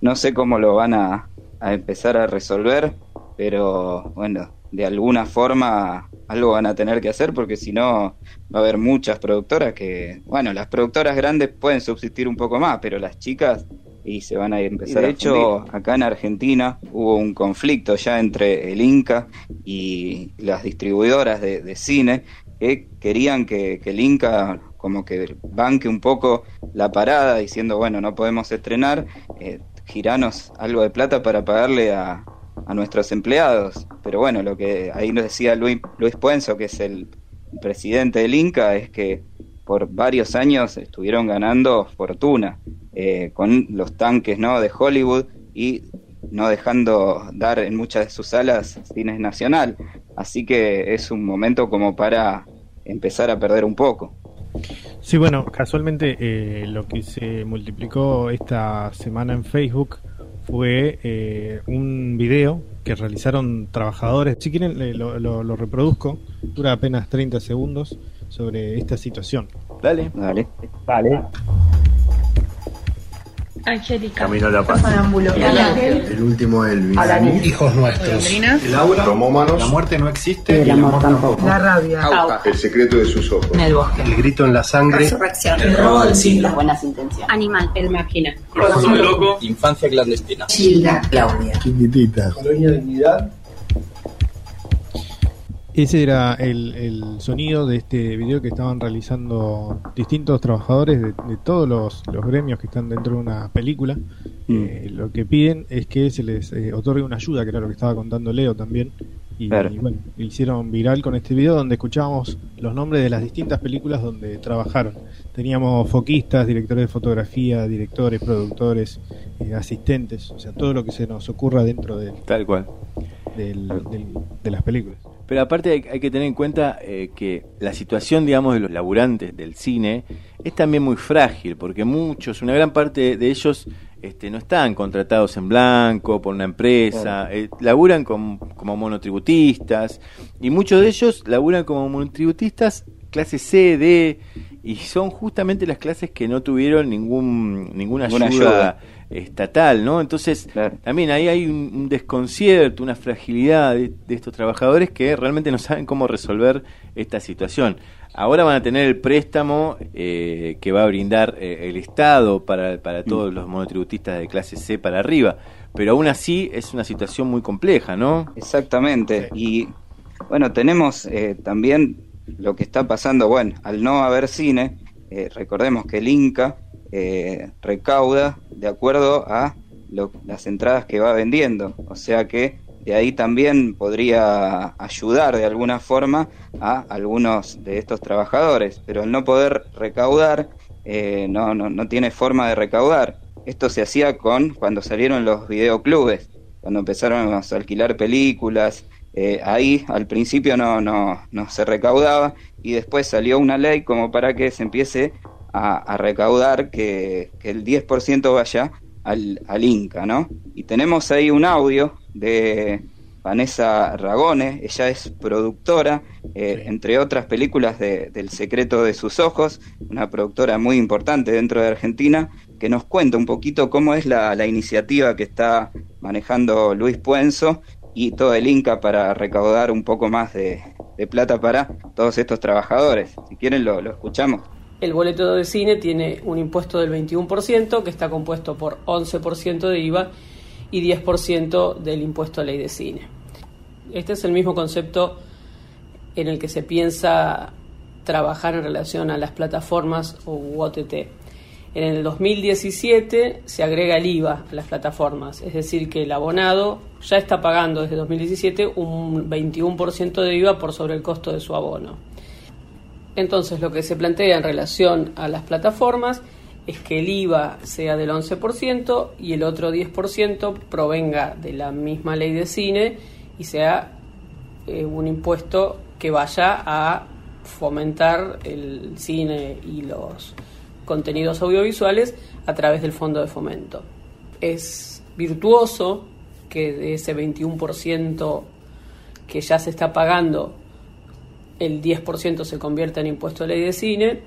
no sé cómo lo van a a empezar a resolver, pero bueno, de alguna forma algo van a tener que hacer porque si no va a haber muchas productoras que, bueno, las productoras grandes pueden subsistir un poco más, pero las chicas y se van a empezar. de hecho, acá en Argentina hubo un conflicto ya entre el Inca y las distribuidoras de, cine que querían que, el Inca como que banque un poco la parada diciendo, bueno, no podemos estrenar, eh, giranos algo de plata para pagarle a, a nuestros empleados. Pero bueno, lo que ahí nos decía Luis, Luis Puenzo, que es el presidente del Inca, es que por varios años estuvieron ganando fortuna eh, con los tanques ¿no? de Hollywood y no dejando dar en muchas de sus salas cines nacional. Así que es un momento como para empezar a perder un poco. Sí, bueno, casualmente eh, lo que se multiplicó esta semana en Facebook fue eh, un video que realizaron trabajadores. Si quieren, lo, lo, reproduzco, dura apenas 30 segundos sobre esta situación. Dale, dale. Vale. Angélica. Camino a la paz. El último el Hijos nuestros. El aura. Tomómanos. La muerte no existe. El, amor, tampoco. La rabia. El secreto de sus ojos. En el bosque. El grito en la sangre. Resurrección. El robo del siglo. Las buenas intenciones. Animal. El máquina. loco. Infancia clandestina. Gilda. Claudia. Chiquitita. Colonia Dignidad. Ese era el, sonido de este video que estaban realizando distintos trabajadores de, todos los, gremios que están dentro de una película. Mm. Eh, lo que piden es que se les eh, otorgue una ayuda, que era lo que estaba contando Leo también. Y, bueno, hicieron viral con este video donde escuchábamos los nombres de las distintas películas donde trabajaron. Teníamos foquistas, directores de fotografía, directores, productores, eh, asistentes, o sea, todo lo que se nos ocurra dentro de, Tal cual. de las películas. Pero aparte hay, que tener en cuenta eh, que la situación, digamos, de los laburantes del cine es también muy frágil, porque muchos, una gran parte de ellos este, no están contratados en blanco por una empresa, eh, laburan como monotributistas, y muchos de ellos laburan como monotributistas clase C, D, y son justamente las clases que no tuvieron ningún, ninguna, ayuda estatal, ¿no? Entonces, también ahí hay un, desconcierto, una fragilidad de, estos trabajadores que realmente no saben cómo resolver esta situación. Ahora van a tener el préstamo eh, que va a brindar eh, el Estado para, para mm. todos los monotributistas de clase C para arriba, pero aún así es una situación muy compleja, ¿no? Exactamente, y bueno, tenemos eh, también lo que está pasando, bueno, al no haber cine, recordemos que el Inca eh, recauda de acuerdo a las entradas que va vendiendo. O sea que de ahí también podría ayudar de alguna forma a algunos de estos trabajadores, pero al no poder recaudar, eh, no, no, no, tiene forma de recaudar. Esto se hacía con cuando salieron los videoclubes, cuando empezaron a alquilar películas, eh, ahí al principio no, no, no se recaudaba y después salió una ley como para que se empiece a, recaudar que, el 10% vaya al, al, Inca, ¿no? Y tenemos ahí un audio de Vanessa Ragone, ella es productora, eh, entre otras películas de, del secreto de sus ojos, una productora muy importante dentro de Argentina, que nos cuenta un poquito cómo es la, la iniciativa que está manejando Luis Puenzo y todo el Inca para recaudar un poco más de, plata para todos estos trabajadores. Si quieren lo, escuchamos. El boleto de cine tiene un impuesto del 21% que está compuesto por 11% de IVA y 10% del impuesto a ley de cine. Este es el mismo concepto en el que se piensa trabajar en relación a las plataformas o OTT. En el 2017 se agrega el IVA a las plataformas, es decir, que el abonado ya está pagando desde 2017 un 21% de IVA por sobre el costo de su abono. Entonces, lo que se plantea en relación a las plataformas es que el IVA sea del 11% y el otro 10% provenga de la misma ley de cine y sea eh, un impuesto que vaya a fomentar el cine y los contenidos audiovisuales a través del fondo de fomento. Es virtuoso que de ese 21% que ya se está pagando, el 10% se convierta en impuesto a ley de cine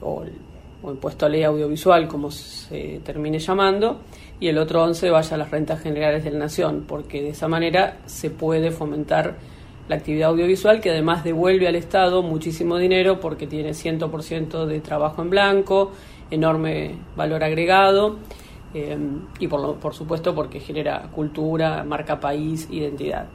o, impuesto a ley audiovisual, como se termine llamando, y el otro 11 vaya a las rentas generales de la nación, porque de esa manera se puede fomentar la actividad audiovisual que además devuelve al Estado muchísimo dinero porque tiene 100% de trabajo en blanco, enorme valor agregado eh, y por, lo, por supuesto porque genera cultura, marca país, identidad.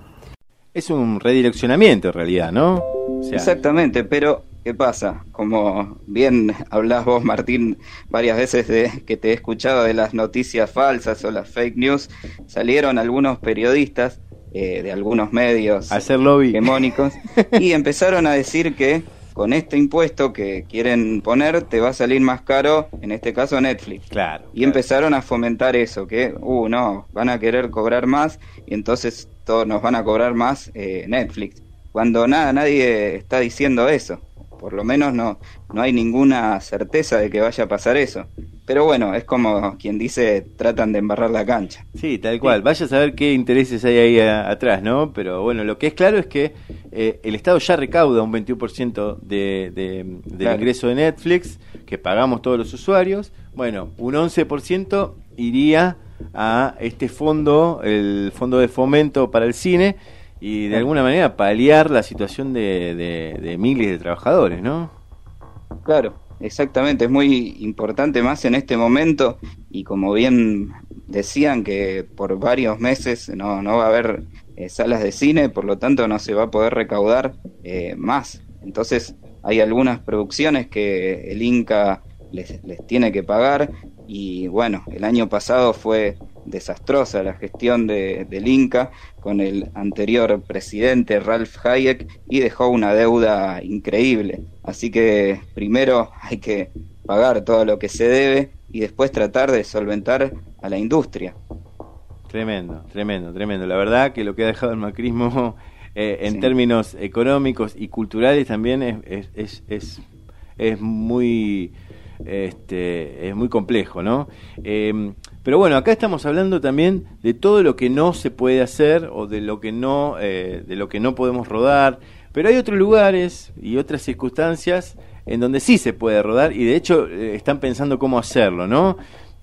Es un redireccionamiento en realidad, ¿no? O sea, Exactamente, pero ¿qué pasa? Como bien hablás vos, Martín, varias veces de que te he escuchado de las noticias falsas o las fake news, salieron algunos periodistas eh, de algunos medios Hacer lobby. hegemónicos y empezaron a decir que con este impuesto que quieren poner te va a salir más caro, en este caso Netflix. Claro. Y empezaron a fomentar eso, que, uh, no, van a querer cobrar más y entonces todos nos van a cobrar más eh, Netflix. Cuando nada, nadie está diciendo eso. Por lo menos no, no hay ninguna certeza de que vaya a pasar eso. Pero bueno, es como quien dice, tratan de embarrar la cancha. Sí, tal cual. Vaya a saber qué intereses hay ahí a, atrás, ¿no? Pero bueno, lo que es claro es que eh, el Estado ya recauda un 21% de, de, del Claro. ingreso de Netflix, que pagamos todos los usuarios. Bueno, un 11% iría a este fondo, el fondo de fomento para el cine, y de alguna manera paliar la situación de, de miles de trabajadores, ¿no? Claro, exactamente, es muy importante más en este momento y como bien decían que por varios meses no, no va a haber eh, salas de cine, por lo tanto no se va a poder recaudar eh, más. Entonces hay algunas producciones que el Inca les, les tiene que pagar y bueno, el año pasado fue desastrosa la gestión de, del Inca con el anterior presidente Ralph Hayek y dejó una deuda increíble. Así que primero hay que pagar todo lo que se debe y después tratar de solventar a la industria. Tremendo, tremendo, tremendo. La verdad que lo que ha dejado el macrismo eh, en Sí. términos económicos y culturales también es, es, es, es, es muy este, es muy complejo, ¿no? Eh, pero bueno, acá estamos hablando también de todo lo que no se puede hacer o de lo que no, eh, de lo que no podemos rodar. Pero hay otros lugares y otras circunstancias en donde sí se puede rodar y de hecho eh, están pensando cómo hacerlo, ¿no?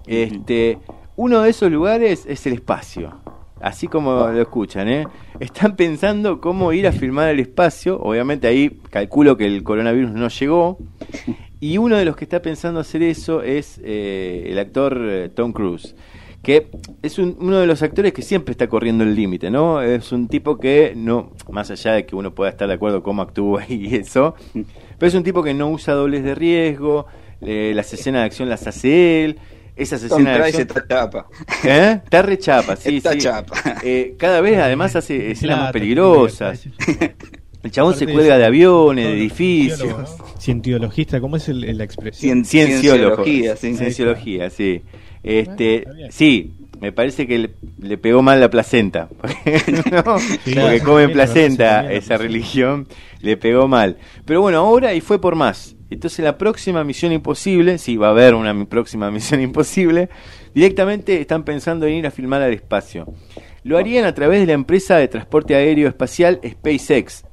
Este, uno de esos lugares es el espacio. Así como lo escuchan, ¿eh? Están pensando cómo ir a filmar el espacio. Obviamente ahí calculo que el coronavirus no llegó. Y uno de los que está pensando hacer eso es eh, el actor eh, Tom Cruise, que es un- uno de los actores que siempre está corriendo el límite, ¿no? Es un tipo que no, más allá de que uno pueda estar de acuerdo cómo actúa y eso, pero es un tipo que no usa dobles de riesgo, eh, las escenas de acción las hace él, esas Tom escenas de acción... está chapa. ¿Eh? Está re chapa, sí, Está sí. chapa. Eh, cada vez además hace escenas más peligrosas. El chabón se cuelga de aviones, de edificios. Cientiologista, ¿cómo es el- el- la expresión? Cien-. Cienciología, sí. Cienciología, sí. Este, sí, me parece que le, le pegó mal la placenta. ¿no? Sí, Porque comen placenta, esa religión le pegó mal. Pero bueno, ahora y fue por más. Entonces la próxima misión imposible, sí, va a haber una próxima misión imposible, directamente están pensando en ir a filmar al espacio. Lo harían a través de la empresa de transporte aéreo espacial SpaceX,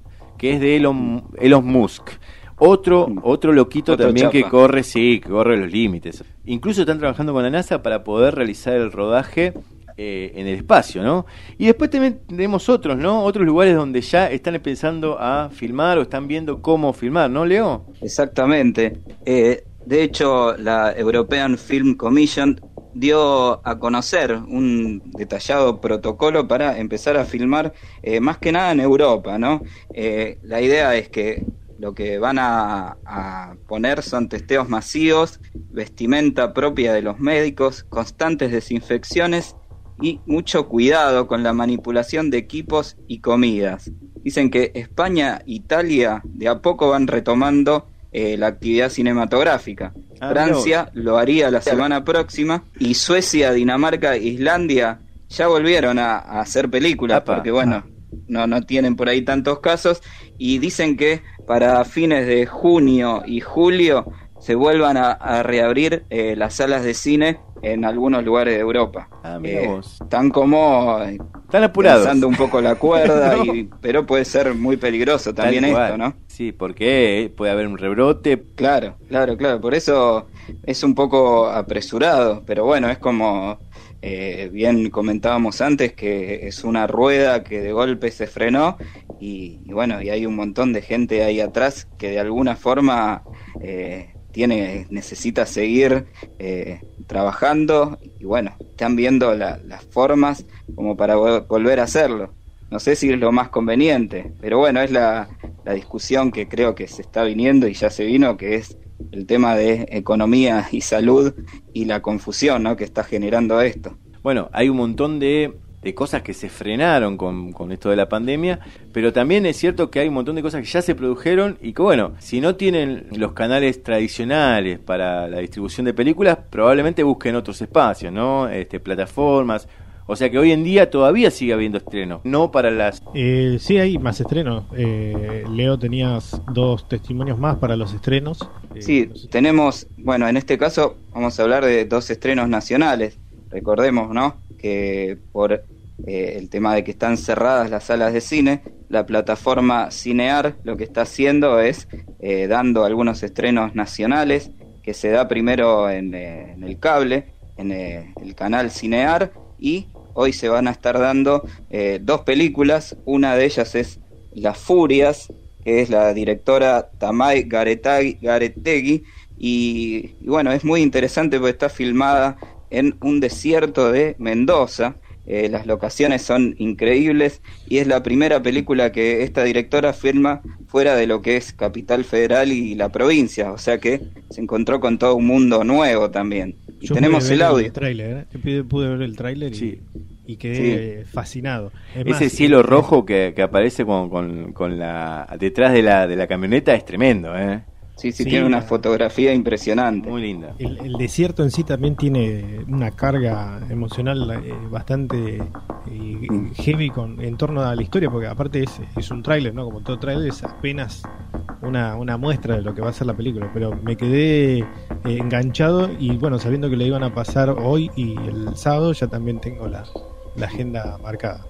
que es de Elon, Elon Musk. Otro, otro loquito Otro también que corre, sí, que corre los límites. Incluso están trabajando con la NASA para poder realizar el rodaje eh, en el espacio, ¿no? Y después también tenemos otros, ¿no? Otros lugares donde ya están empezando a filmar o están viendo cómo filmar, ¿no, Leo? Exactamente. Eh, de hecho, la European Film Commission dio a conocer un detallado protocolo para empezar a filmar eh, más que nada en Europa, ¿no? Eh, la idea es que lo que van a, a, poner son testeos masivos, vestimenta propia de los médicos, constantes desinfecciones y mucho cuidado con la manipulación de equipos y comidas. Dicen que España, Italia, de a poco van retomando eh, la actividad cinematográfica. Ah, Francia lo haría la semana próxima y Suecia, Dinamarca, Islandia ya volvieron a, a hacer películas porque bueno, no, no tienen por ahí tantos casos. Y dicen que para fines de junio y julio se vuelvan a, a reabrir eh, las salas de cine en algunos lugares de Europa. Ah, eh, están como están apurados. Pensando un poco la cuerda, no. y, pero puede ser muy peligroso también esto, ¿no? Sí, porque puede haber un rebrote. Claro, claro, claro. Por eso es un poco apresurado, pero bueno, es como eh, bien comentábamos antes que es una rueda que de golpe se frenó y, y, bueno, y hay un montón de gente ahí atrás que de alguna forma eh, tiene necesita seguir eh, trabajando y bueno, están viendo la, las formas como para volver a hacerlo. No sé si es lo más conveniente, pero bueno, es la, la discusión que creo que se está viniendo y ya se vino, que es el tema de economía y salud y la confusión ¿no? que está generando esto. Bueno, hay un montón de, de cosas que se frenaron con, con, esto de la pandemia, pero también es cierto que hay un montón de cosas que ya se produjeron y que bueno, si no tienen los canales tradicionales para la distribución de películas, probablemente busquen otros espacios, ¿no? Este, plataformas. O sea que hoy en día todavía sigue habiendo estrenos, no para las... Eh, sí, hay más estrenos. Eh, Leo, tenías dos testimonios más para los estrenos. Eh, sí, no sé. tenemos, bueno, en este caso vamos a hablar de dos estrenos nacionales. Recordemos, ¿no? Que por eh, el tema de que están cerradas las salas de cine, la plataforma Cinear lo que está haciendo es eh, dando algunos estrenos nacionales que se da primero en, eh, el cable, en el canal Cinear y hoy se van a estar dando dos películas, una de ellas es Las Furias, que es la directora Tamay Garetegui, y bueno, es muy interesante porque está filmada en un desierto de Mendoza. Eh, las locaciones son increíbles y es la primera película que esta directora filma fuera de lo que es Capital Federal y la provincia, o sea que se encontró con todo un mundo nuevo también. Y Yo tenemos el audio. El trailer, ¿eh? pude ver el tráiler sí. y, y, quedé sí. fascinado. Es Ese más, cielo rojo que, que aparece con, con, con, la detrás de la, de la camioneta es tremendo, ¿eh? Sí, sí, sí, tiene una fotografía impresionante. Muy linda. El, el, desierto en sí también tiene una carga emocional eh, bastante eh, heavy con, en torno a la historia, porque aparte es, es un tráiler, ¿no? Como todo tráiler es apenas una, una muestra de lo que va a ser la película, pero me quedé eh, enganchado y bueno, sabiendo que le iban a pasar hoy y el sábado ya también tengo la, la agenda marcada.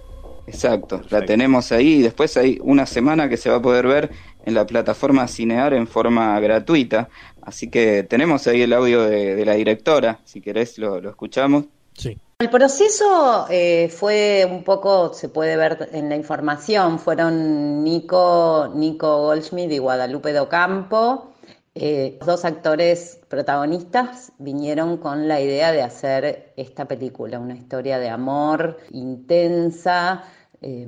Exacto, Perfecto. la tenemos ahí y después hay una semana que se va a poder ver en la plataforma Cinear en forma gratuita. Así que tenemos ahí el audio de, de la directora, si querés lo, lo escuchamos. Sí. El proceso eh, fue un poco, se puede ver en la información, fueron Nico, Nico Goldschmidt y Guadalupe Docampo. Eh, los dos actores protagonistas vinieron con la idea de hacer esta película, una historia de amor intensa, eh,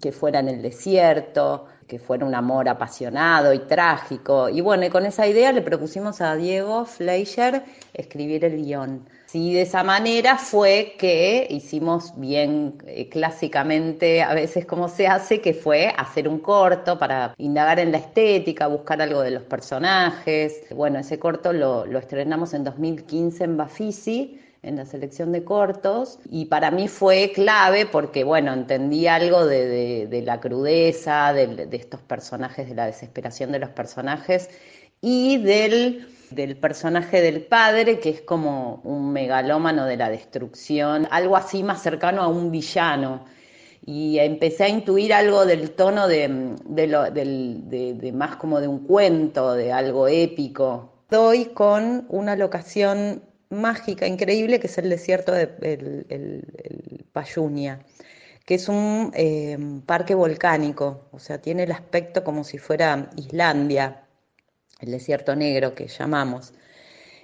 que fuera en el desierto, que fuera un amor apasionado y trágico. Y bueno, con esa idea le propusimos a Diego Fleischer escribir el guion. Sí, de esa manera fue que hicimos bien eh, clásicamente, a veces como se hace, que fue hacer un corto para indagar en la estética, buscar algo de los personajes. Bueno, ese corto lo, lo estrenamos en 2015 en Bafisi en la selección de cortos y para mí fue clave porque, bueno, entendí algo de, de, la crudeza, de, estos personajes, de la desesperación de los personajes y del, del personaje del padre, que es como un megalómano de la destrucción, algo así más cercano a un villano. Y empecé a intuir algo del tono de, de, lo, de, de más como de un cuento, de algo épico. Doy con una locación mágica, increíble, que es el desierto de el, Payunia, que es un eh, parque volcánico, o sea, tiene el aspecto como si fuera Islandia, el desierto negro que llamamos.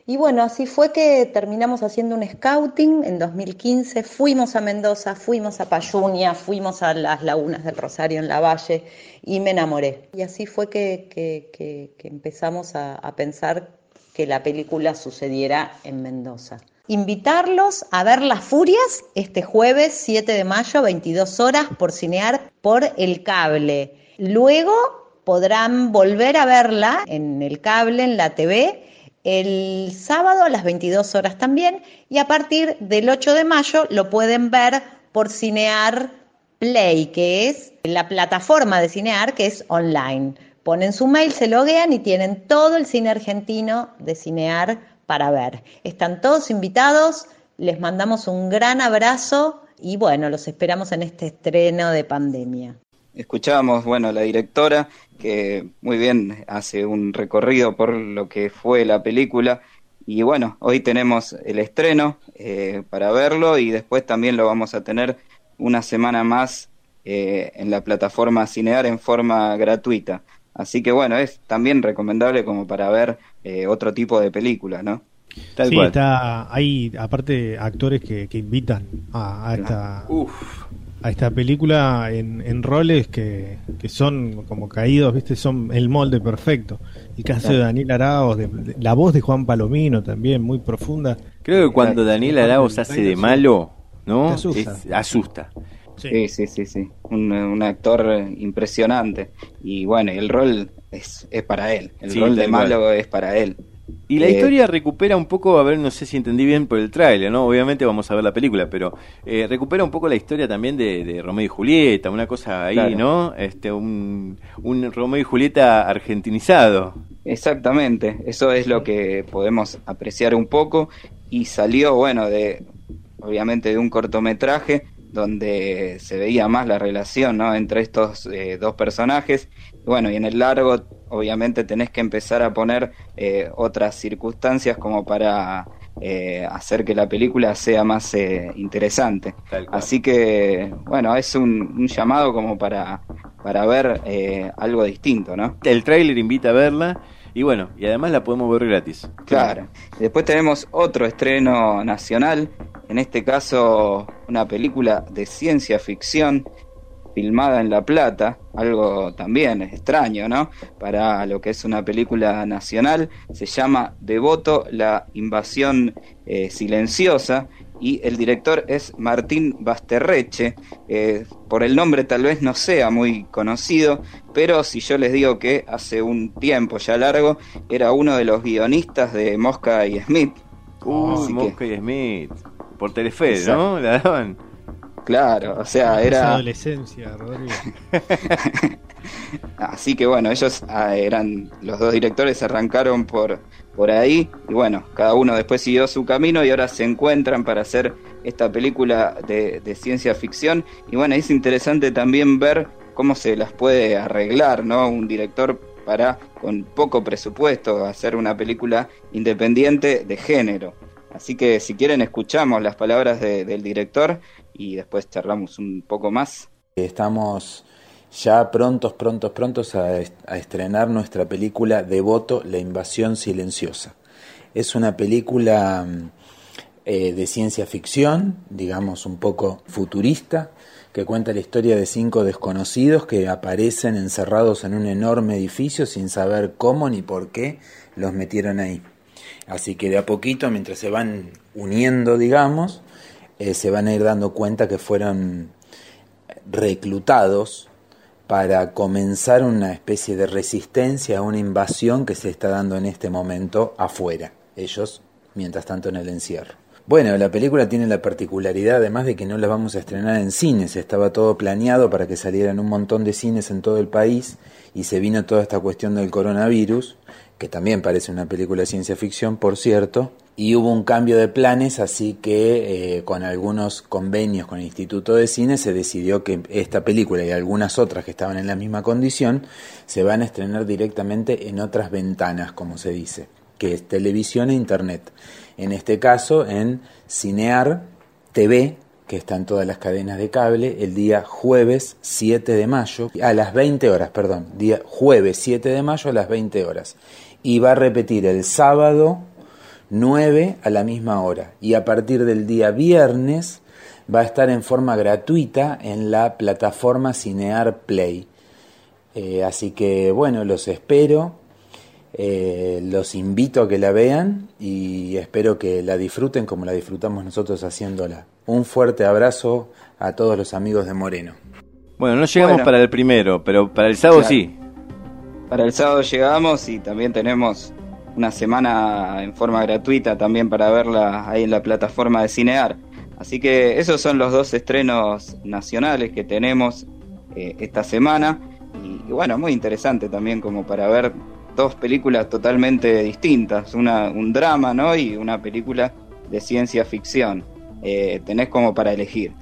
Y bueno, así fue que terminamos haciendo un scouting en 2015, fuimos a Mendoza, fuimos a Payunia, fuimos a las lagunas del Rosario en la Valle y me enamoré. Y así fue que, que, que, empezamos a pensar que la película sucediera en Mendoza. Invitarlos a ver Las Furias este jueves 7 de mayo, 22 horas, por cinear por el cable. Luego podrán volver a verla en el cable, en la TV, el sábado a las 22 horas también, y a partir del 8 de mayo lo pueden ver por Cinear Play, que es la plataforma de Cinear que es online. Ponen su mail, se loguean y tienen todo el cine argentino de Cinear para ver. Están todos invitados, les mandamos un gran abrazo y bueno, los esperamos en este estreno de pandemia. Escuchábamos, bueno, la directora que muy bien hace un recorrido por lo que fue la película y bueno, hoy tenemos el estreno eh, para verlo y después también lo vamos a tener una semana más eh, en la plataforma Cinear en forma gratuita. Así que bueno, es también recomendable como para ver eh, otro tipo de película, ¿no? Tal sí, cual. está, hay aparte actores que, que invitan a, a esta Uf. a esta película en, en roles que, que, son como caídos, viste, son el molde perfecto. El caso claro. de Daniel Araos, de, de, la voz de Juan Palomino también, muy profunda. Creo que cuando Daniel Araos hace de malo, ¿no? Asusta. Es, asusta. Sí, sí, sí, sí. Un, un, actor impresionante. Y bueno, el rol es, es para él. El sí, rol de malo igual. es para él. Y la eh, historia recupera un poco, a ver, no sé si entendí bien por el tráiler, ¿no? Obviamente vamos a ver la película, pero eh, recupera un poco la historia también de, de, Romeo y Julieta, una cosa ahí, claro. ¿no? Este, un, un Romeo y Julieta argentinizado. Exactamente, eso es lo que podemos apreciar un poco y salió, bueno, de obviamente de un cortometraje donde se veía más la relación ¿no? entre estos eh, dos personajes. Bueno, y en el largo obviamente tenés que empezar a poner eh, otras circunstancias como para eh, hacer que la película sea más eh, interesante. Así que, bueno, es un, un llamado como para, para ver eh, algo distinto, ¿no? El tráiler invita a verla. Y bueno, y además la podemos ver gratis. Claro. Después tenemos otro estreno nacional, en este caso una película de ciencia ficción filmada en La Plata, algo también extraño, ¿no? Para lo que es una película nacional, se llama Devoto, la invasión eh, silenciosa, y el director es Martín Basterreche. Eh, por el nombre tal vez no sea muy conocido, pero si yo les digo que hace un tiempo ya largo era uno de los guionistas de Mosca y Smith. Uh, Mosca que... y Smith. Por Telefe, Exacto. ¿no? La daban. Claro, o sea, era... adolescencia, Rodrigo. Así que bueno, ellos ah, eran los dos directores, arrancaron por, por ahí y bueno, cada uno después siguió su camino y ahora se encuentran para hacer esta película de, ciencia ficción y bueno, es interesante también ver cómo se las puede arreglar, ¿no? Un director para, con poco presupuesto, hacer una película independiente de género. Así que si quieren escuchamos las palabras de, del director y después charlamos un poco más. Estamos ya prontos, prontos, prontos a, estrenar nuestra película Devoto, la invasión silenciosa. Es una película eh, de ciencia ficción, digamos un poco futurista, que cuenta la historia de cinco desconocidos que aparecen encerrados en un enorme edificio sin saber cómo ni por qué los metieron ahí. Así que de a poquito, mientras se van uniendo, digamos, eh, se van a ir dando cuenta que fueron reclutados para comenzar una especie de resistencia a una invasión que se está dando en este momento afuera, ellos mientras tanto en el encierro. Bueno, la película tiene la particularidad además de que no la vamos a estrenar en cines, estaba todo planeado para que salieran un montón de cines en todo el país y se vino toda esta cuestión del coronavirus, que también parece una película de ciencia ficción, por cierto, y hubo un cambio de planes, así que eh, con algunos convenios con el Instituto de Cine se decidió que esta película y algunas otras que estaban en la misma condición se van a estrenar directamente en otras ventanas, como se dice, que es televisión e internet. En este caso en Cinear TV, que está en todas las cadenas de cable, el día jueves 7 de mayo, a las 20 horas, perdón, día jueves 7 de mayo a las 20 horas. Y va a repetir el sábado 9 a la misma hora. Y a partir del día viernes va a estar en forma gratuita en la plataforma Cinear Play. Eh, así que bueno, los espero, eh, los invito a que la vean y espero que la disfruten como la disfrutamos nosotros haciéndola. Un fuerte abrazo a todos los amigos de Moreno. Bueno, no llegamos Bueno. para el primero, pero para el sábado Claro. sí. Para el sábado llegamos y también tenemos una semana en forma gratuita también para verla ahí en la plataforma de Cinear. Así que esos son los dos estrenos nacionales que tenemos eh, esta semana. Y, bueno, muy interesante también como para ver dos películas totalmente distintas. Una, un drama, ¿no? Y una película de ciencia ficción. Eh, tenés como para elegir.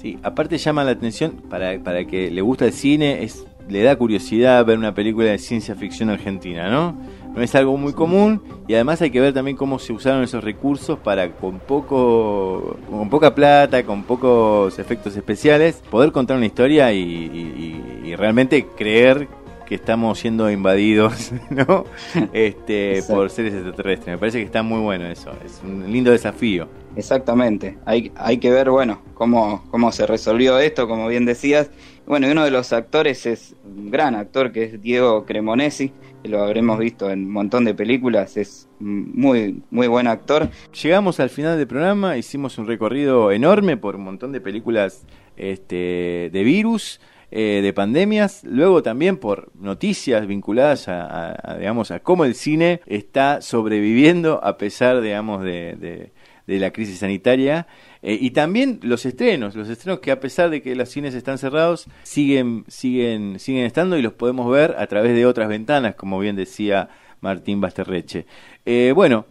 Sí, aparte llama la atención para, para que le gusta el cine, es le da curiosidad ver una película de ciencia ficción argentina, ¿no? No es algo muy común y además hay que ver también cómo se usaron esos recursos para con poco con poca plata, con pocos efectos especiales, poder contar una historia y, y- realmente creer que estamos siendo invadidos, ¿no? Este, Exacto. por seres extraterrestres. Me parece que está muy bueno eso, es un lindo desafío. Exactamente, hay, hay que ver, bueno, cómo, cómo se resolvió esto, como bien decías. Bueno, y uno de los actores es un gran actor, que es Diego Cremonesi, que lo habremos visto en un montón de películas, es muy, muy buen actor. Llegamos al final del programa, hicimos un recorrido enorme por un montón de películas este, de virus, eh, de pandemias, luego también por noticias vinculadas a, digamos, a cómo el cine está sobreviviendo a pesar, digamos, de, de- de la crisis sanitaria. Eh, y también los estrenos, los estrenos que a pesar de que los cines están cerrados, siguen, siguen, siguen estando y los podemos ver a través de otras ventanas, como bien decía Martín Basterreche. Eh, bueno,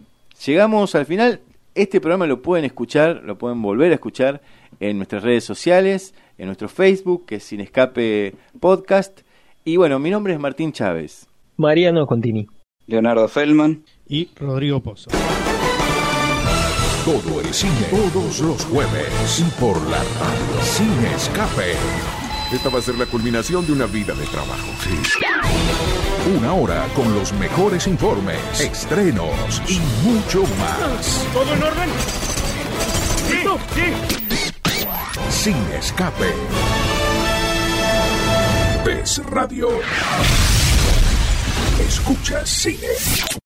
llegamos al final. Este programa lo pueden escuchar, lo pueden volver a escuchar en nuestras redes sociales, en nuestro Facebook, que es Sin Escape Podcast. Y bueno, mi nombre es Martín Chávez. Mariano Contini. Leonardo Feldman. Y Rodrigo Pozo. Todo el cine, todos los jueves, y por la radio, sin escape. Esta va a ser la culminación de una vida de trabajo. Una hora con los mejores informes, estrenos y mucho más. ¿Todo en orden? ¿Listo? Sí. Sin escape. PES Radio. Escucha cine.